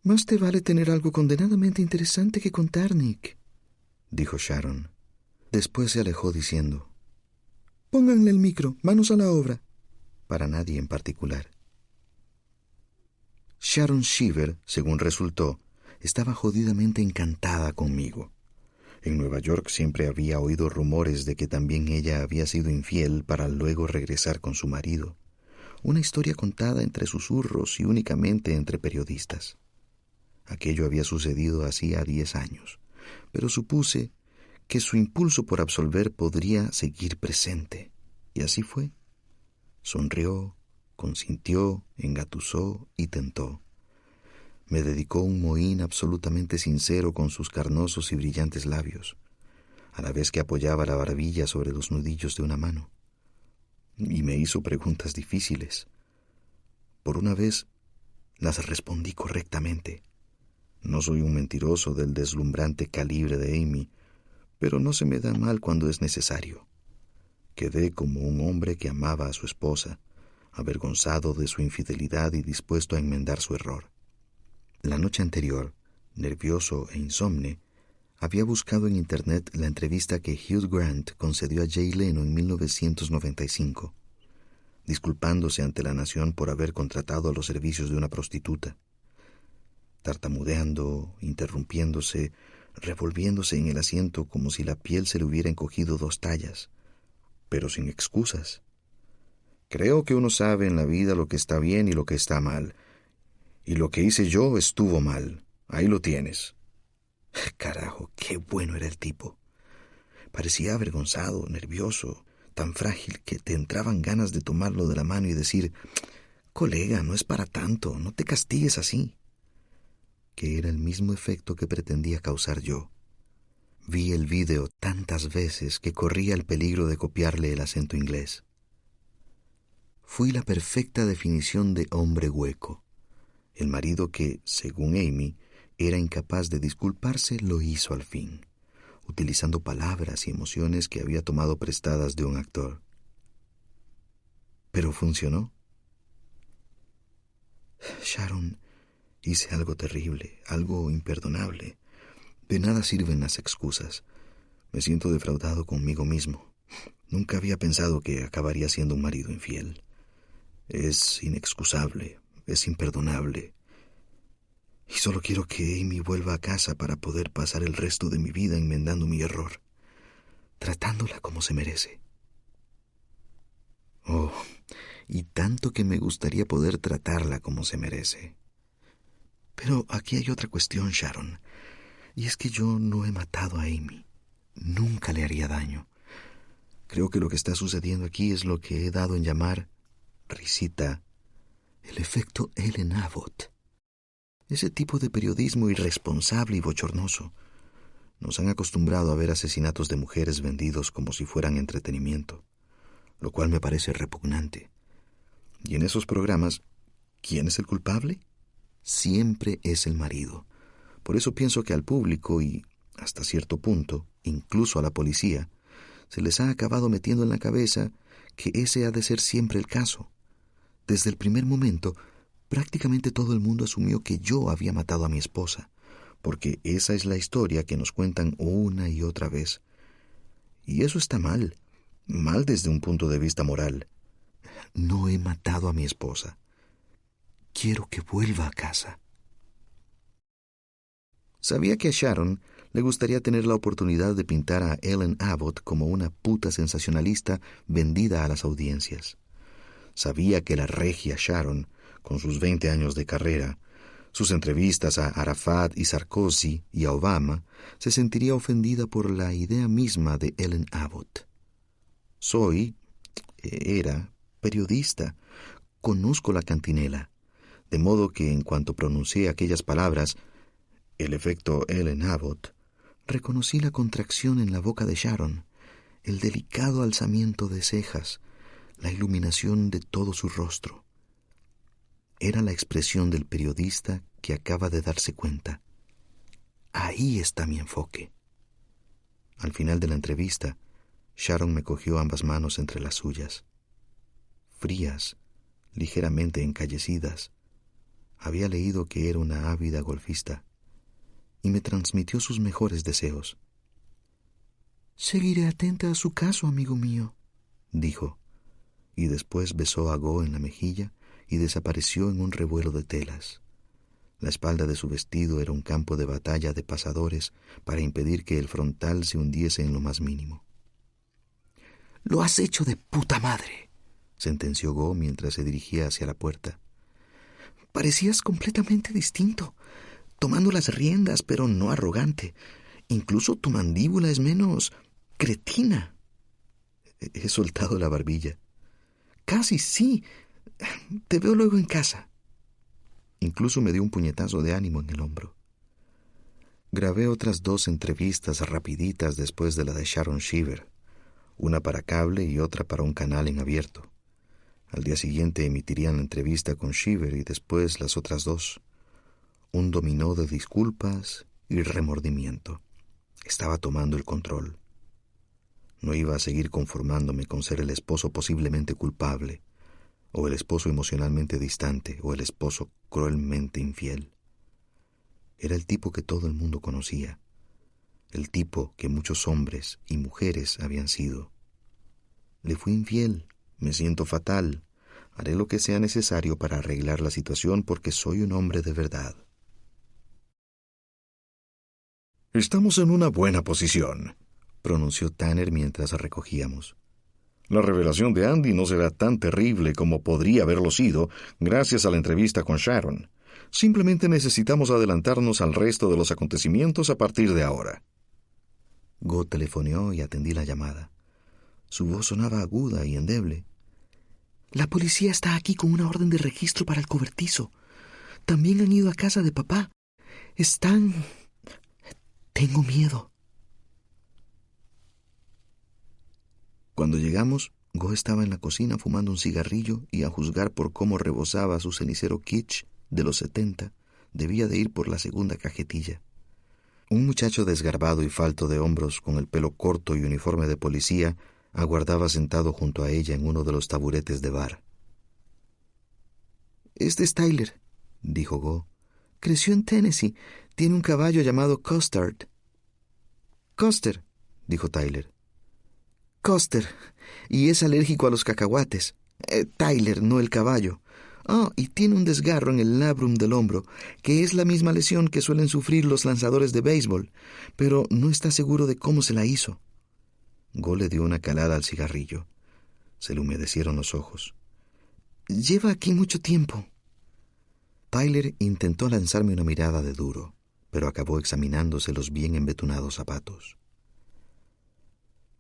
Más te vale tener algo condenadamente interesante que contar, Nick, dijo Sharon. Después se alejó diciendo, Pónganle el micro, manos a la obra. Para nadie en particular. Sharon Shiver, según resultó, estaba jodidamente encantada conmigo. En Nueva York siempre había oído rumores de que también ella había sido infiel para luego regresar con su marido. Una historia contada entre susurros y únicamente entre periodistas. Aquello había sucedido hacía diez años, pero supuse que su impulso por absolver podría seguir presente. Y así fue. Sonrió, consintió, engatusó y tentó. Me dedicó un mohín absolutamente sincero con sus carnosos y brillantes labios, a la vez que apoyaba la barbilla sobre los nudillos de una mano. Y me hizo preguntas difíciles. Por una vez las respondí correctamente. No soy un mentiroso del deslumbrante calibre de Amy, pero no se me da mal cuando es necesario. Quedé como un hombre que amaba a su esposa, avergonzado de su infidelidad y dispuesto a enmendar su error. La noche anterior, nervioso e insomne, había buscado en Internet la entrevista que Hugh Grant concedió a Jay Leno en 1995, disculpándose ante la nación por haber contratado a los servicios de una prostituta. Tartamudeando, interrumpiéndose, revolviéndose en el asiento como si la piel se le hubiera encogido dos tallas, pero sin excusas. Creo que uno sabe en la vida lo que está bien y lo que está mal, y lo que hice yo estuvo mal. Ahí lo tienes. (laughs) Carajo, qué bueno era el tipo. Parecía avergonzado, nervioso, tan frágil que te entraban ganas de tomarlo de la mano y decir, colega, no es para tanto, no te castigues así. Que era el mismo efecto que pretendía causar yo. Vi el vídeo tantas veces que corría el peligro de copiarle el acento inglés. Fui la perfecta definición de hombre hueco. El marido que, según Amy, era incapaz de disculparse, lo hizo al fin, utilizando palabras y emociones que había tomado prestadas de un actor. Pero funcionó. Sharon, hice algo terrible, algo imperdonable. De nada sirven las excusas. Me siento defraudado conmigo mismo. Nunca había pensado que acabaría siendo un marido infiel. Es inexcusable, es imperdonable. Y solo quiero que Amy vuelva a casa para poder pasar el resto de mi vida enmendando mi error, tratándola como se merece. Oh, y tanto que me gustaría poder tratarla como se merece. Pero aquí hay otra cuestión, Sharon, y es que yo no he matado a Amy. Nunca le haría daño. Creo que lo que está sucediendo aquí es lo que he dado en llamar, risita, el efecto Ellen Abbott. Ese tipo de periodismo irresponsable y bochornoso. Nos han acostumbrado a ver asesinatos de mujeres vendidos como si fueran entretenimiento, lo cual me parece repugnante. Y en esos programas, ¿quién es el culpable? Siempre es el marido. Por eso pienso que al público y, hasta cierto punto, incluso a la policía, se les ha acabado metiendo en la cabeza que ese ha de ser siempre el caso. Desde el primer momento, prácticamente todo el mundo asumió que yo había matado a mi esposa, porque esa es la historia que nos cuentan una y otra vez. Y eso está mal, mal desde un punto de vista moral. No he matado a mi esposa. Quiero que vuelva a casa. Sabía que a Sharon le gustaría tener la oportunidad de pintar a Ellen Abbott como una puta sensacionalista vendida a las audiencias. Sabía que la regia Sharon, con sus veinte años de carrera, sus entrevistas a Arafat y Sarkozy y a Obama, se sentiría ofendida por la idea misma de Ellen Abbott. Soy, era, periodista, conozco la cantinela, de modo que en cuanto pronuncié aquellas palabras, el efecto Ellen Abbott, reconocí la contracción en la boca de Sharon, el delicado alzamiento de cejas, la iluminación de todo su rostro. Era la expresión del periodista que acaba de darse cuenta. Ahí está mi enfoque. Al final de la entrevista, Sharon me cogió ambas manos entre las suyas. Frías, ligeramente encallecidas, había leído que era una ávida golfista y me transmitió sus mejores deseos. Seguiré atenta a su caso, amigo mío, dijo y después besó a Go en la mejilla y desapareció en un revuelo de telas. La espalda de su vestido era un campo de batalla de pasadores para impedir que el frontal se hundiese en lo más mínimo. Lo has hecho de puta madre, sentenció Go mientras se dirigía hacia la puerta. Parecías completamente distinto, tomando las riendas, pero no arrogante, Incluso tu mandíbula es menos cretina. He soltado la barbilla. Casi sí. Te veo luego en casa. Incluso me dio un puñetazo de ánimo en el hombro. Grabé otras dos entrevistas rapiditas después de la de Sharon Shiver, una para cable y otra para un canal en abierto. Al día siguiente emitirían la entrevista con Shiver y después las otras dos. Un dominó de disculpas y remordimiento. Estaba tomando el control. No iba a seguir conformándome con ser el esposo posiblemente culpable, o el esposo emocionalmente distante, o el esposo cruelmente infiel. Era el tipo que todo el mundo conocía, el tipo que muchos hombres y mujeres habían sido. Le fui infiel, me siento fatal, haré lo que sea necesario para arreglar la situación porque soy un hombre de verdad. Estamos en una buena posición, pronunció Tanner mientras recogíamos. La revelación de Andy no será tan terrible como podría haberlo sido gracias a la entrevista con Sharon. Simplemente necesitamos adelantarnos al resto de los acontecimientos a partir de ahora. Go telefoneó y atendí la llamada. Su voz sonaba aguda y endeble. La policía está aquí con una orden de registro para el cobertizo. También han ido a casa de papá. Están... Tengo miedo. Cuando llegamos, Go estaba en la cocina fumando un cigarrillo y a juzgar por cómo rebosaba su cenicero kitsch de los setenta, debía de ir por la segunda cajetilla. Un muchacho desgarbado y falto de hombros, con el pelo corto y uniforme de policía, aguardaba sentado junto a ella en uno de los taburetes de bar. Este es Tyler, dijo Go. Creció en Tennessee. Tiene un caballo llamado Custard. Custer, dijo Tyler. Coster, y es alérgico a los cacahuates. Eh, Tyler, no el caballo. Ah, y tiene un desgarro en el labrum del hombro, que es la misma lesión que suelen sufrir los lanzadores de béisbol, pero no está seguro de cómo se la hizo. Go le dio una calada al cigarrillo. Se le humedecieron los ojos. Lleva aquí mucho tiempo. Tyler intentó lanzarme una mirada de duro, pero acabó examinándose los bien embetunados zapatos.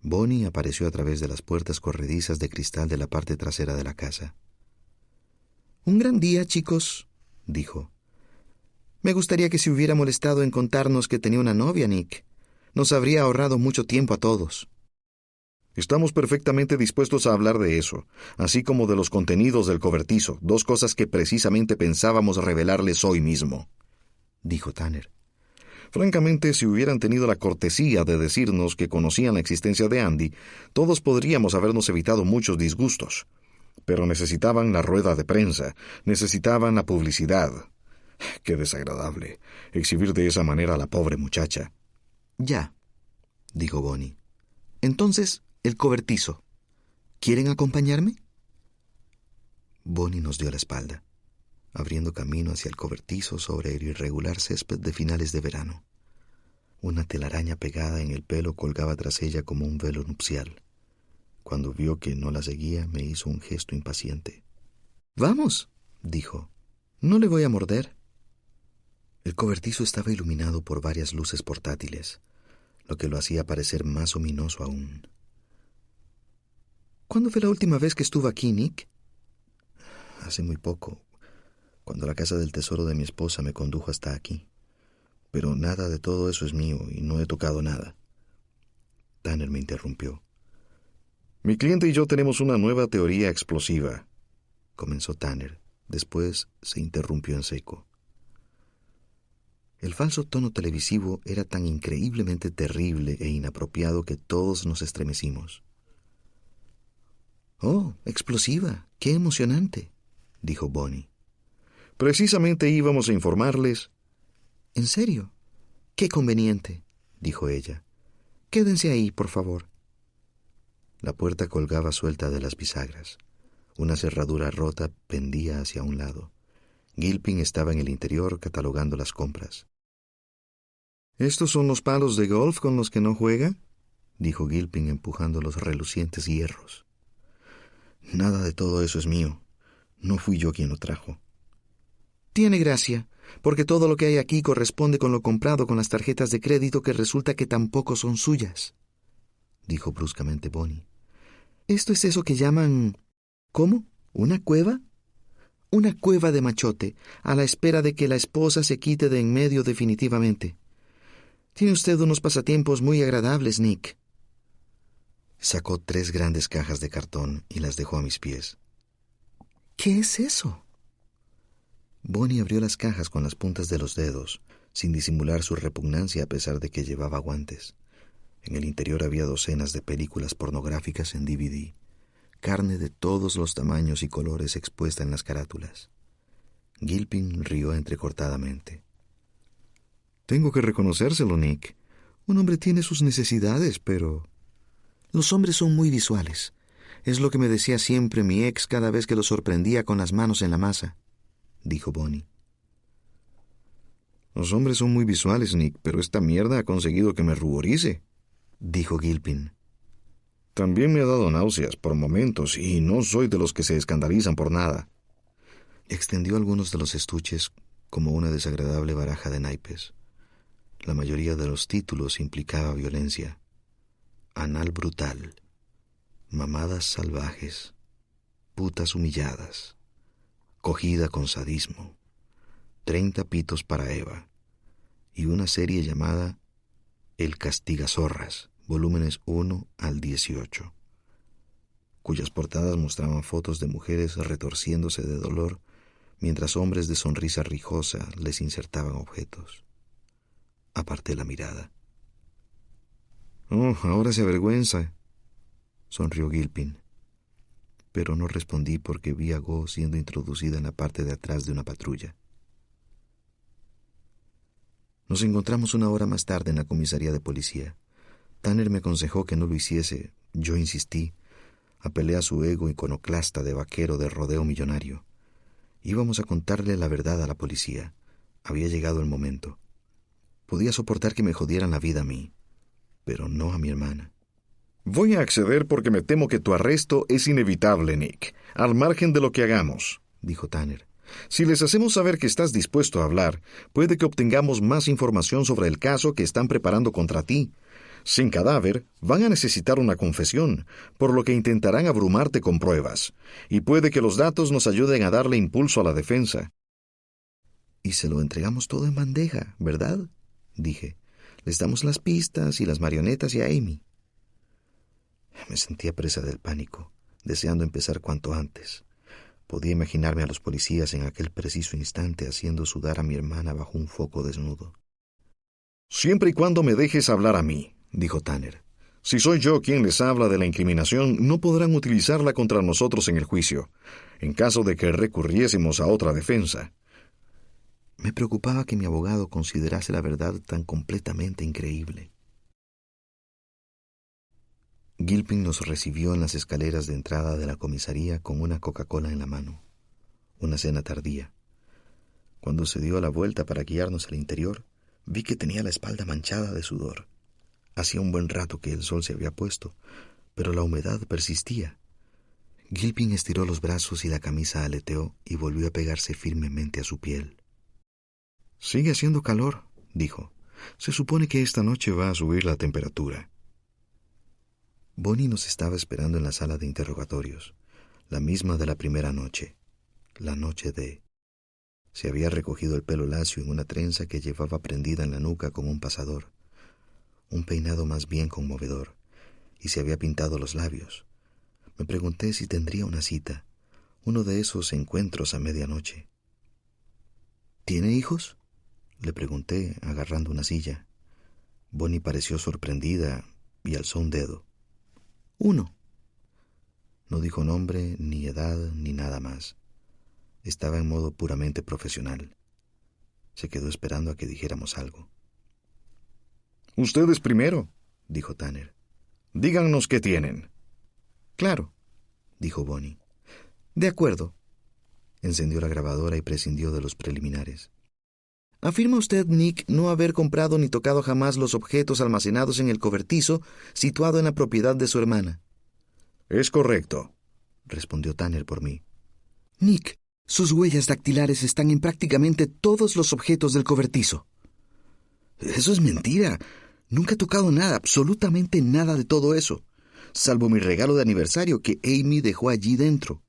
Bonnie apareció a través de las puertas corredizas de cristal de la parte trasera de la casa. Un gran día, chicos, dijo. Me gustaría que se hubiera molestado en contarnos que tenía una novia, Nick. Nos habría ahorrado mucho tiempo a todos. Estamos perfectamente dispuestos a hablar de eso, así como de los contenidos del cobertizo, dos cosas que precisamente pensábamos revelarles hoy mismo, dijo Tanner. Francamente, si hubieran tenido la cortesía de decirnos que conocían la existencia de Andy, todos podríamos habernos evitado muchos disgustos. Pero necesitaban la rueda de prensa, necesitaban la publicidad. Qué desagradable exhibir de esa manera a la pobre muchacha. Ya, dijo Bonnie. Entonces, el cobertizo. ¿Quieren acompañarme? Bonnie nos dio la espalda abriendo camino hacia el cobertizo sobre el irregular césped de finales de verano. Una telaraña pegada en el pelo colgaba tras ella como un velo nupcial. Cuando vio que no la seguía, me hizo un gesto impaciente. Vamos, dijo. No le voy a morder. El cobertizo estaba iluminado por varias luces portátiles, lo que lo hacía parecer más ominoso aún. ¿Cuándo fue la última vez que estuvo aquí, Nick? Hace muy poco, cuando la casa del tesoro de mi esposa me condujo hasta aquí. Pero nada de todo eso es mío y no he tocado nada. Tanner me interrumpió. Mi cliente y yo tenemos una nueva teoría explosiva, comenzó Tanner. Después se interrumpió en seco. El falso tono televisivo era tan increíblemente terrible e inapropiado que todos nos estremecimos. Oh, explosiva. Qué emocionante, dijo Bonnie. Precisamente íbamos a informarles. ¿En serio? Qué conveniente, dijo ella. Quédense ahí, por favor. La puerta colgaba suelta de las bisagras. Una cerradura rota pendía hacia un lado. Gilpin estaba en el interior catalogando las compras. ¿Estos son los palos de golf con los que no juega? dijo Gilpin empujando los relucientes hierros. Nada de todo eso es mío. No fui yo quien lo trajo. Tiene gracia, porque todo lo que hay aquí corresponde con lo comprado con las tarjetas de crédito que resulta que tampoco son suyas, dijo bruscamente Bonnie. Esto es eso que llaman... ¿Cómo? ¿Una cueva? Una cueva de machote, a la espera de que la esposa se quite de en medio definitivamente. Tiene usted unos pasatiempos muy agradables, Nick. Sacó tres grandes cajas de cartón y las dejó a mis pies. ¿Qué es eso? Bonnie abrió las cajas con las puntas de los dedos, sin disimular su repugnancia a pesar de que llevaba guantes. En el interior había docenas de películas pornográficas en DVD, carne de todos los tamaños y colores expuesta en las carátulas. Gilpin rió entrecortadamente. Tengo que reconocérselo, Nick. Un hombre tiene sus necesidades, pero... Los hombres son muy visuales. Es lo que me decía siempre mi ex cada vez que lo sorprendía con las manos en la masa dijo Bonnie. Los hombres son muy visuales, Nick, pero esta mierda ha conseguido que me ruborice, dijo Gilpin. También me ha dado náuseas por momentos y no soy de los que se escandalizan por nada. Extendió algunos de los estuches como una desagradable baraja de naipes. La mayoría de los títulos implicaba violencia. Anal brutal. Mamadas salvajes. Putas humilladas cogida con sadismo, treinta pitos para Eva, y una serie llamada El Castigazorras, volúmenes 1 al 18, cuyas portadas mostraban fotos de mujeres retorciéndose de dolor mientras hombres de sonrisa rijosa les insertaban objetos. Aparté la mirada. Oh, ahora se avergüenza, sonrió Gilpin pero no respondí porque vi a Go siendo introducida en la parte de atrás de una patrulla. Nos encontramos una hora más tarde en la comisaría de policía. Tanner me aconsejó que no lo hiciese. Yo insistí. Apelé a su ego iconoclasta de vaquero de rodeo millonario. Íbamos a contarle la verdad a la policía. Había llegado el momento. Podía soportar que me jodieran la vida a mí, pero no a mi hermana. Voy a acceder porque me temo que tu arresto es inevitable, Nick, al margen de lo que hagamos, dijo Tanner. Si les hacemos saber que estás dispuesto a hablar, puede que obtengamos más información sobre el caso que están preparando contra ti. Sin cadáver, van a necesitar una confesión, por lo que intentarán abrumarte con pruebas, y puede que los datos nos ayuden a darle impulso a la defensa. Y se lo entregamos todo en bandeja, ¿verdad? dije. Les damos las pistas y las marionetas y a Amy. Me sentía presa del pánico, deseando empezar cuanto antes. Podía imaginarme a los policías en aquel preciso instante haciendo sudar a mi hermana bajo un foco desnudo. Siempre y cuando me dejes hablar a mí, dijo Tanner. Si soy yo quien les habla de la incriminación, no podrán utilizarla contra nosotros en el juicio, en caso de que recurriésemos a otra defensa. Me preocupaba que mi abogado considerase la verdad tan completamente increíble. Gilpin nos recibió en las escaleras de entrada de la comisaría con una Coca-Cola en la mano. Una cena tardía. Cuando se dio la vuelta para guiarnos al interior, vi que tenía la espalda manchada de sudor. Hacía un buen rato que el sol se había puesto, pero la humedad persistía. Gilpin estiró los brazos y la camisa aleteó y volvió a pegarse firmemente a su piel. Sigue haciendo calor, dijo. Se supone que esta noche va a subir la temperatura. Bonnie nos estaba esperando en la sala de interrogatorios, la misma de la primera noche, la noche de... Se había recogido el pelo lacio en una trenza que llevaba prendida en la nuca con un pasador, un peinado más bien conmovedor, y se había pintado los labios. Me pregunté si tendría una cita, uno de esos encuentros a medianoche. ¿Tiene hijos? Le pregunté, agarrando una silla. Bonnie pareció sorprendida y alzó un dedo. Uno. No dijo nombre, ni edad, ni nada más. Estaba en modo puramente profesional. Se quedó esperando a que dijéramos algo. Ustedes primero, dijo Tanner. Díganos qué tienen. Claro, dijo Bonnie. De acuerdo. Encendió la grabadora y prescindió de los preliminares. ¿Afirma usted, Nick, no haber comprado ni tocado jamás los objetos almacenados en el cobertizo situado en la propiedad de su hermana? Es correcto, respondió Tanner por mí. Nick, Sus huellas dactilares están en prácticamente todos los objetos del cobertizo. Eso es mentira. Nunca he tocado nada, absolutamente nada de todo eso, salvo mi regalo de aniversario que Amy dejó allí dentro.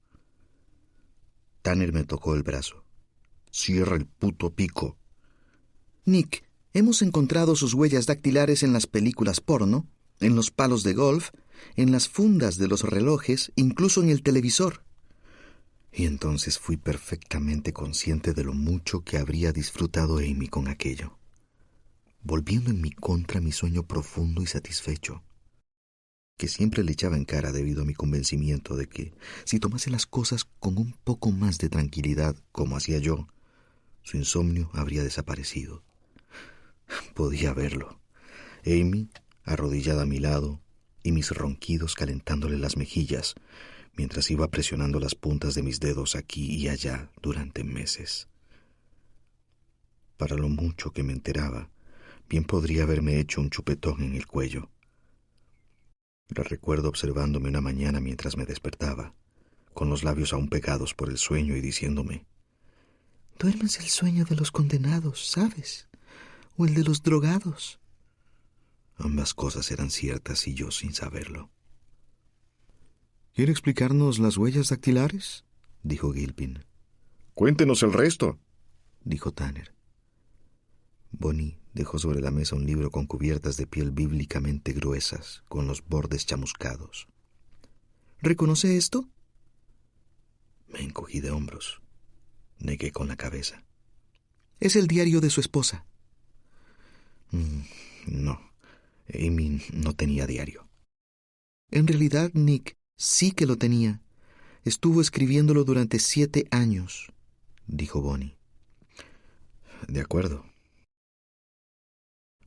Tanner me tocó el brazo. Cierra el puto pico. Nick, hemos encontrado sus huellas dactilares en las películas porno, en los palos de golf, en las fundas de los relojes, incluso en el televisor. Y entonces fui perfectamente consciente de lo mucho que habría disfrutado Amy con aquello, volviendo en mi contra mi sueño profundo y satisfecho, que siempre le echaba en cara debido a mi convencimiento de que, si tomase las cosas con un poco más de tranquilidad, como hacía yo, su insomnio habría desaparecido. Podía verlo. Amy, arrodillada a mi lado, y mis ronquidos calentándole las mejillas, mientras iba presionando las puntas de mis dedos aquí y allá durante meses. Para lo mucho que me enteraba, bien podría haberme hecho un chupetón en el cuello. Recuerdo observándome una mañana mientras me despertaba, con los labios aún pegados por el sueño y diciéndome, Duermes el sueño de los condenados, ¿sabes? O el de los drogados. Ambas cosas eran ciertas y yo sin saberlo. ¿Quiere explicarnos las huellas dactilares? dijo Gilpin. Cuéntenos el resto, dijo Tanner. Bonnie dejó sobre la mesa un libro con cubiertas de piel bíblicamente gruesas, con los bordes chamuscados. ¿Reconoce esto? Me encogí de hombros. Negué con la cabeza. Es el diario de su esposa. Mm, no, Amy no tenía diario. En realidad, Nick sí que lo tenía. Estuvo escribiéndolo durante siete años, dijo Bonnie. De acuerdo.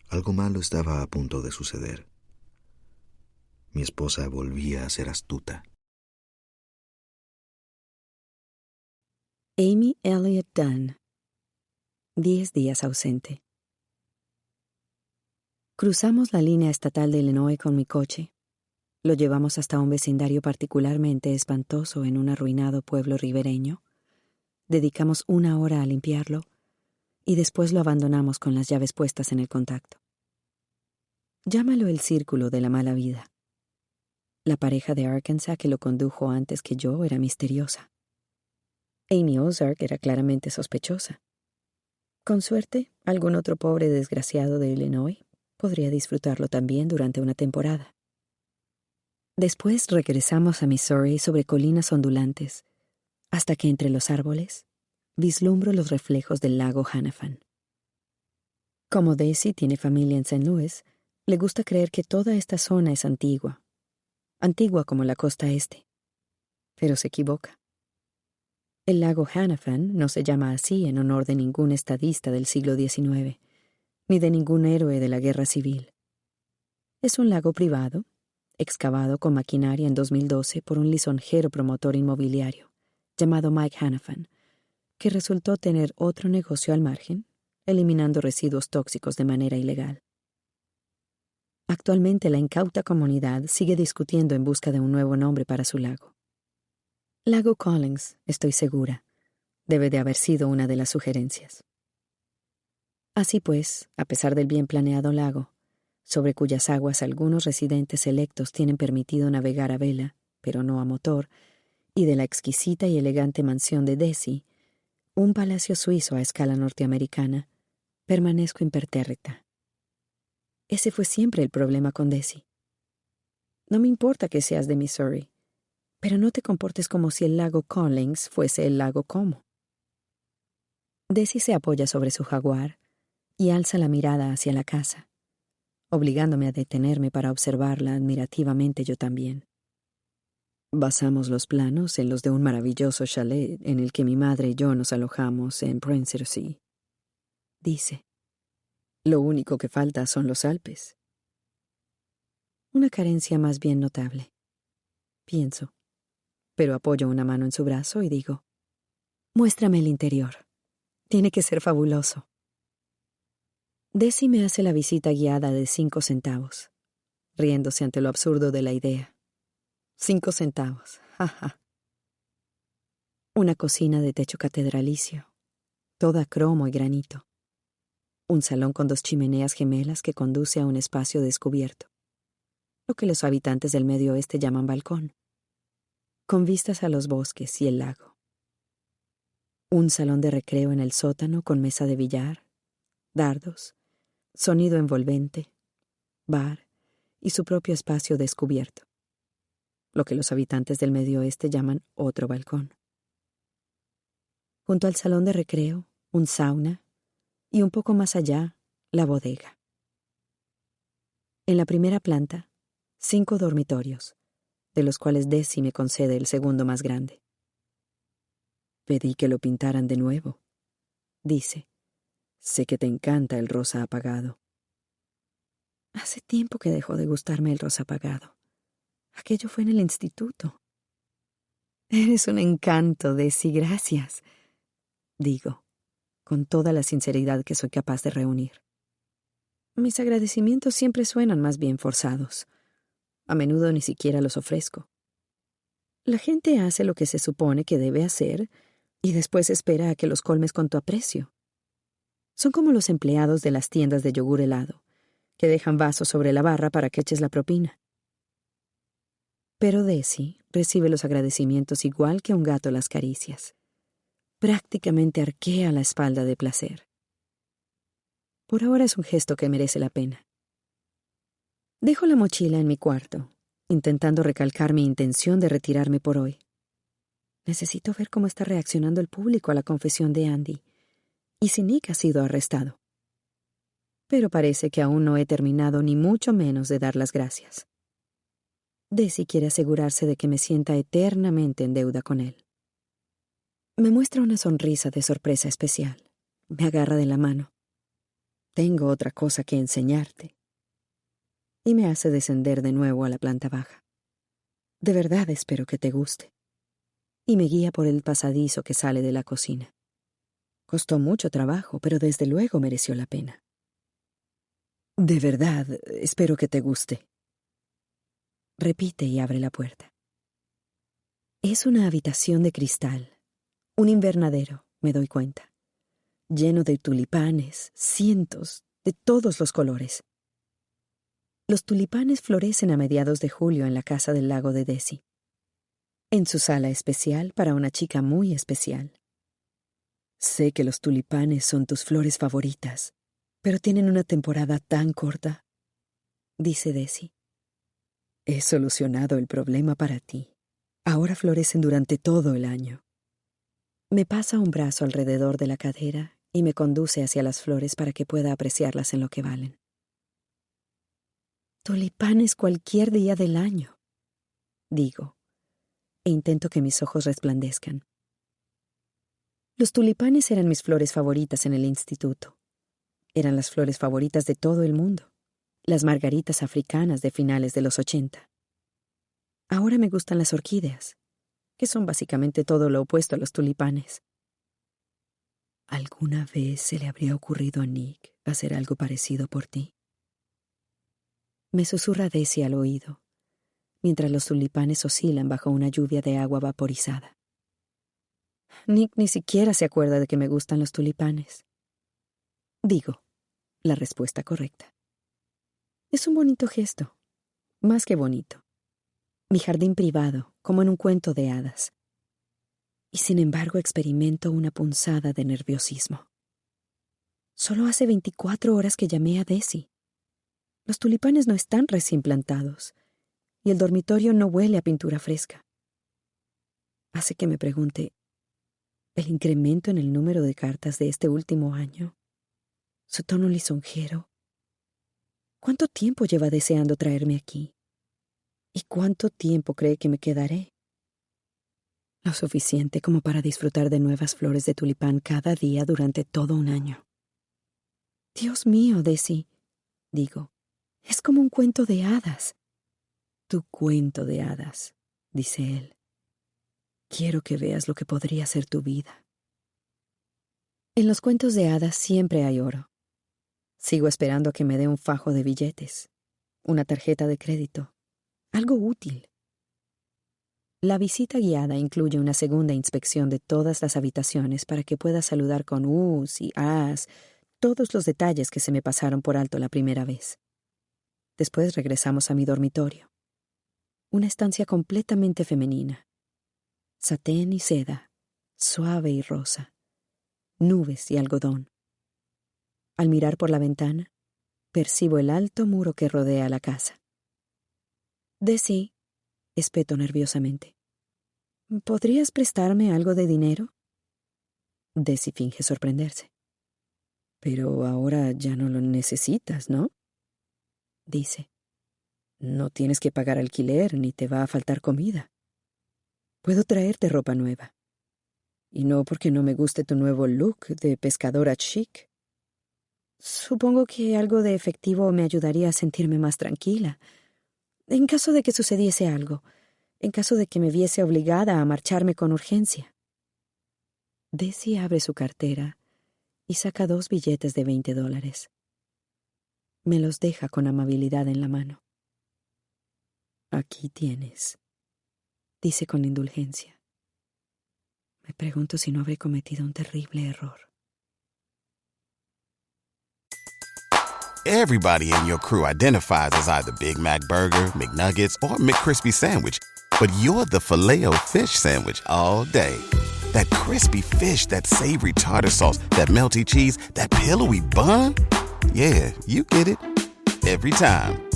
Algo malo estaba a punto de suceder. Mi esposa volvía a ser astuta. Amy Elliott Dunn. Diez días ausente. Cruzamos la línea estatal de Illinois con mi coche. Lo llevamos hasta un vecindario particularmente espantoso en un arruinado pueblo ribereño. Dedicamos una hora a limpiarlo y después lo abandonamos con las llaves puestas en el contacto. Llámalo el círculo de la mala vida. La pareja de Arkansas que lo condujo antes que yo era misteriosa. Amy Ozark era claramente sospechosa. Con suerte, algún otro pobre desgraciado de Illinois podría disfrutarlo también durante una temporada. Después regresamos a Missouri sobre colinas ondulantes, hasta que entre los árboles vislumbro los reflejos del lago Hannafan. Como Daisy tiene familia en St. Louis, le gusta creer que toda esta zona es antigua, antigua como la costa este. Pero se equivoca. El lago Hannafan no se llama así en honor de ningún estadista del siglo XIX, ni de ningún héroe de la guerra civil. Es un lago privado, excavado con maquinaria en 2012 por un lisonjero promotor inmobiliario, llamado Mike Hannafan, que resultó tener otro negocio al margen, eliminando residuos tóxicos de manera ilegal. Actualmente la incauta comunidad sigue discutiendo en busca de un nuevo nombre para su lago. Lago Collins, estoy segura. Debe de haber sido una de las sugerencias. Así pues, a pesar del bien planeado lago, sobre cuyas aguas algunos residentes electos tienen permitido navegar a vela, pero no a motor, y de la exquisita y elegante mansión de Desi, un palacio suizo a escala norteamericana, permanezco impertérrita. Ese fue siempre el problema con Desi. No me importa que seas de Missouri, pero no te comportes como si el lago Collins fuese el lago Como. Desi se apoya sobre su jaguar y alza la mirada hacia la casa, obligándome a detenerme para observarla admirativamente yo también. Basamos los planos en los de un maravilloso chalet en el que mi madre y yo nos alojamos en Princersea. Dice, lo único que falta son los Alpes. Una carencia más bien notable. Pienso pero apoyo una mano en su brazo y digo, Muéstrame el interior. Tiene que ser fabuloso. Desi me hace la visita guiada de cinco centavos, riéndose ante lo absurdo de la idea. Cinco centavos, (laughs) jaja. Una cocina de techo catedralicio, toda cromo y granito. Un salón con dos chimeneas gemelas que conduce a un espacio descubierto, lo que los habitantes del medio oeste llaman balcón, con vistas a los bosques y el lago. Un salón de recreo en el sótano con mesa de billar, dardos, sonido envolvente, bar y su propio espacio descubierto, lo que los habitantes del medio oeste llaman otro balcón. Junto al salón de recreo, un sauna y un poco más allá, la bodega. En la primera planta, cinco dormitorios, de los cuales Desi me concede el segundo más grande. Pedí que lo pintaran de nuevo, dice. Sé que te encanta el rosa apagado. Hace tiempo que dejó de gustarme el rosa apagado. Aquello fue en el instituto. Eres un encanto, Desi, gracias. Digo, con toda la sinceridad que soy capaz de reunir. Mis agradecimientos siempre suenan más bien forzados. A menudo ni siquiera los ofrezco. La gente hace lo que se supone que debe hacer y después espera a que los colmes con tu aprecio. Son como los empleados de las tiendas de yogur helado, que dejan vasos sobre la barra para que eches la propina. Pero Desi recibe los agradecimientos igual que un gato las caricias. Prácticamente arquea la espalda de placer. Por ahora es un gesto que merece la pena. Dejo la mochila en mi cuarto, intentando recalcar mi intención de retirarme por hoy. Necesito ver cómo está reaccionando el público a la confesión de Andy y si ha sido arrestado. Pero parece que aún no he terminado ni mucho menos de dar las gracias. Desi quiere asegurarse de que me sienta eternamente en deuda con él. Me muestra una sonrisa de sorpresa especial. Me agarra de la mano. Tengo otra cosa que enseñarte. Y me hace descender de nuevo a la planta baja. De verdad espero que te guste. Y me guía por el pasadizo que sale de la cocina. Costó mucho trabajo, pero desde luego mereció la pena. De verdad, espero que te guste. Repite y abre la puerta. Es una habitación de cristal, un invernadero, me doy cuenta, lleno de tulipanes, cientos, de todos los colores. Los tulipanes florecen a mediados de julio en la casa del lago de Desi, en su sala especial para una chica muy especial. Sé que los tulipanes son tus flores favoritas, pero tienen una temporada tan corta, dice Desi. He solucionado el problema para ti. Ahora florecen durante todo el año. Me pasa un brazo alrededor de la cadera y me conduce hacia las flores para que pueda apreciarlas en lo que valen. Tulipanes cualquier día del año, digo, e intento que mis ojos resplandezcan. Los tulipanes eran mis flores favoritas en el instituto. Eran las flores favoritas de todo el mundo, las margaritas africanas de finales de los ochenta. Ahora me gustan las orquídeas, que son básicamente todo lo opuesto a los tulipanes. ¿Alguna vez se le habría ocurrido a Nick hacer algo parecido por ti? Me susurra Desi al oído, mientras los tulipanes oscilan bajo una lluvia de agua vaporizada. Nick ni siquiera se acuerda de que me gustan los tulipanes. Digo, la respuesta correcta. Es un bonito gesto, más que bonito. Mi jardín privado, como en un cuento de hadas. Y sin embargo experimento una punzada de nerviosismo. Solo hace 24 horas que llamé a Desi. Los tulipanes no están recién plantados, y el dormitorio no huele a pintura fresca. Hace que me pregunte, el incremento en el número de cartas de este último año, su tono lisonjero. ¿Cuánto tiempo lleva deseando traerme aquí? ¿Y cuánto tiempo cree que me quedaré? Lo suficiente como para disfrutar de nuevas flores de tulipán cada día durante todo un año. Dios mío, Desi, digo, es como un cuento de hadas. Tu cuento de hadas, dice él. Quiero que veas lo que podría ser tu vida. En los cuentos de hadas siempre hay oro. Sigo esperando a que me dé un fajo de billetes, una tarjeta de crédito, algo útil. La visita guiada incluye una segunda inspección de todas las habitaciones para que pueda saludar con us y as todos los detalles que se me pasaron por alto la primera vez. Después regresamos a mi dormitorio. Una estancia completamente femenina. Satén y seda, suave y rosa. Nubes y algodón. Al mirar por la ventana, percibo el alto muro que rodea la casa. Desi, espeto nerviosamente. ¿Podrías prestarme algo de dinero? Desi finge sorprenderse. Pero ahora ya no lo necesitas, ¿no? Dice. No tienes que pagar alquiler ni te va a faltar comida. Puedo traerte ropa nueva. Y no porque no me guste tu nuevo look de pescadora chic. Supongo que algo de efectivo me ayudaría a sentirme más tranquila. En caso de que sucediese algo, en caso de que me viese obligada a marcharme con urgencia. Desi abre su cartera y saca dos billetes de veinte dólares. Me los deja con amabilidad en la mano. Aquí tienes, dice con indulgencia. Me pregunto si no habré cometido un terrible error. Everybody in your crew identifies as either Big Mac Burger, McNuggets, or McCrispy Sandwich, but you're the filet fish Sandwich all day. That crispy fish, that savory tartar sauce, that melty cheese, that pillowy bun. Yeah, you get it every time.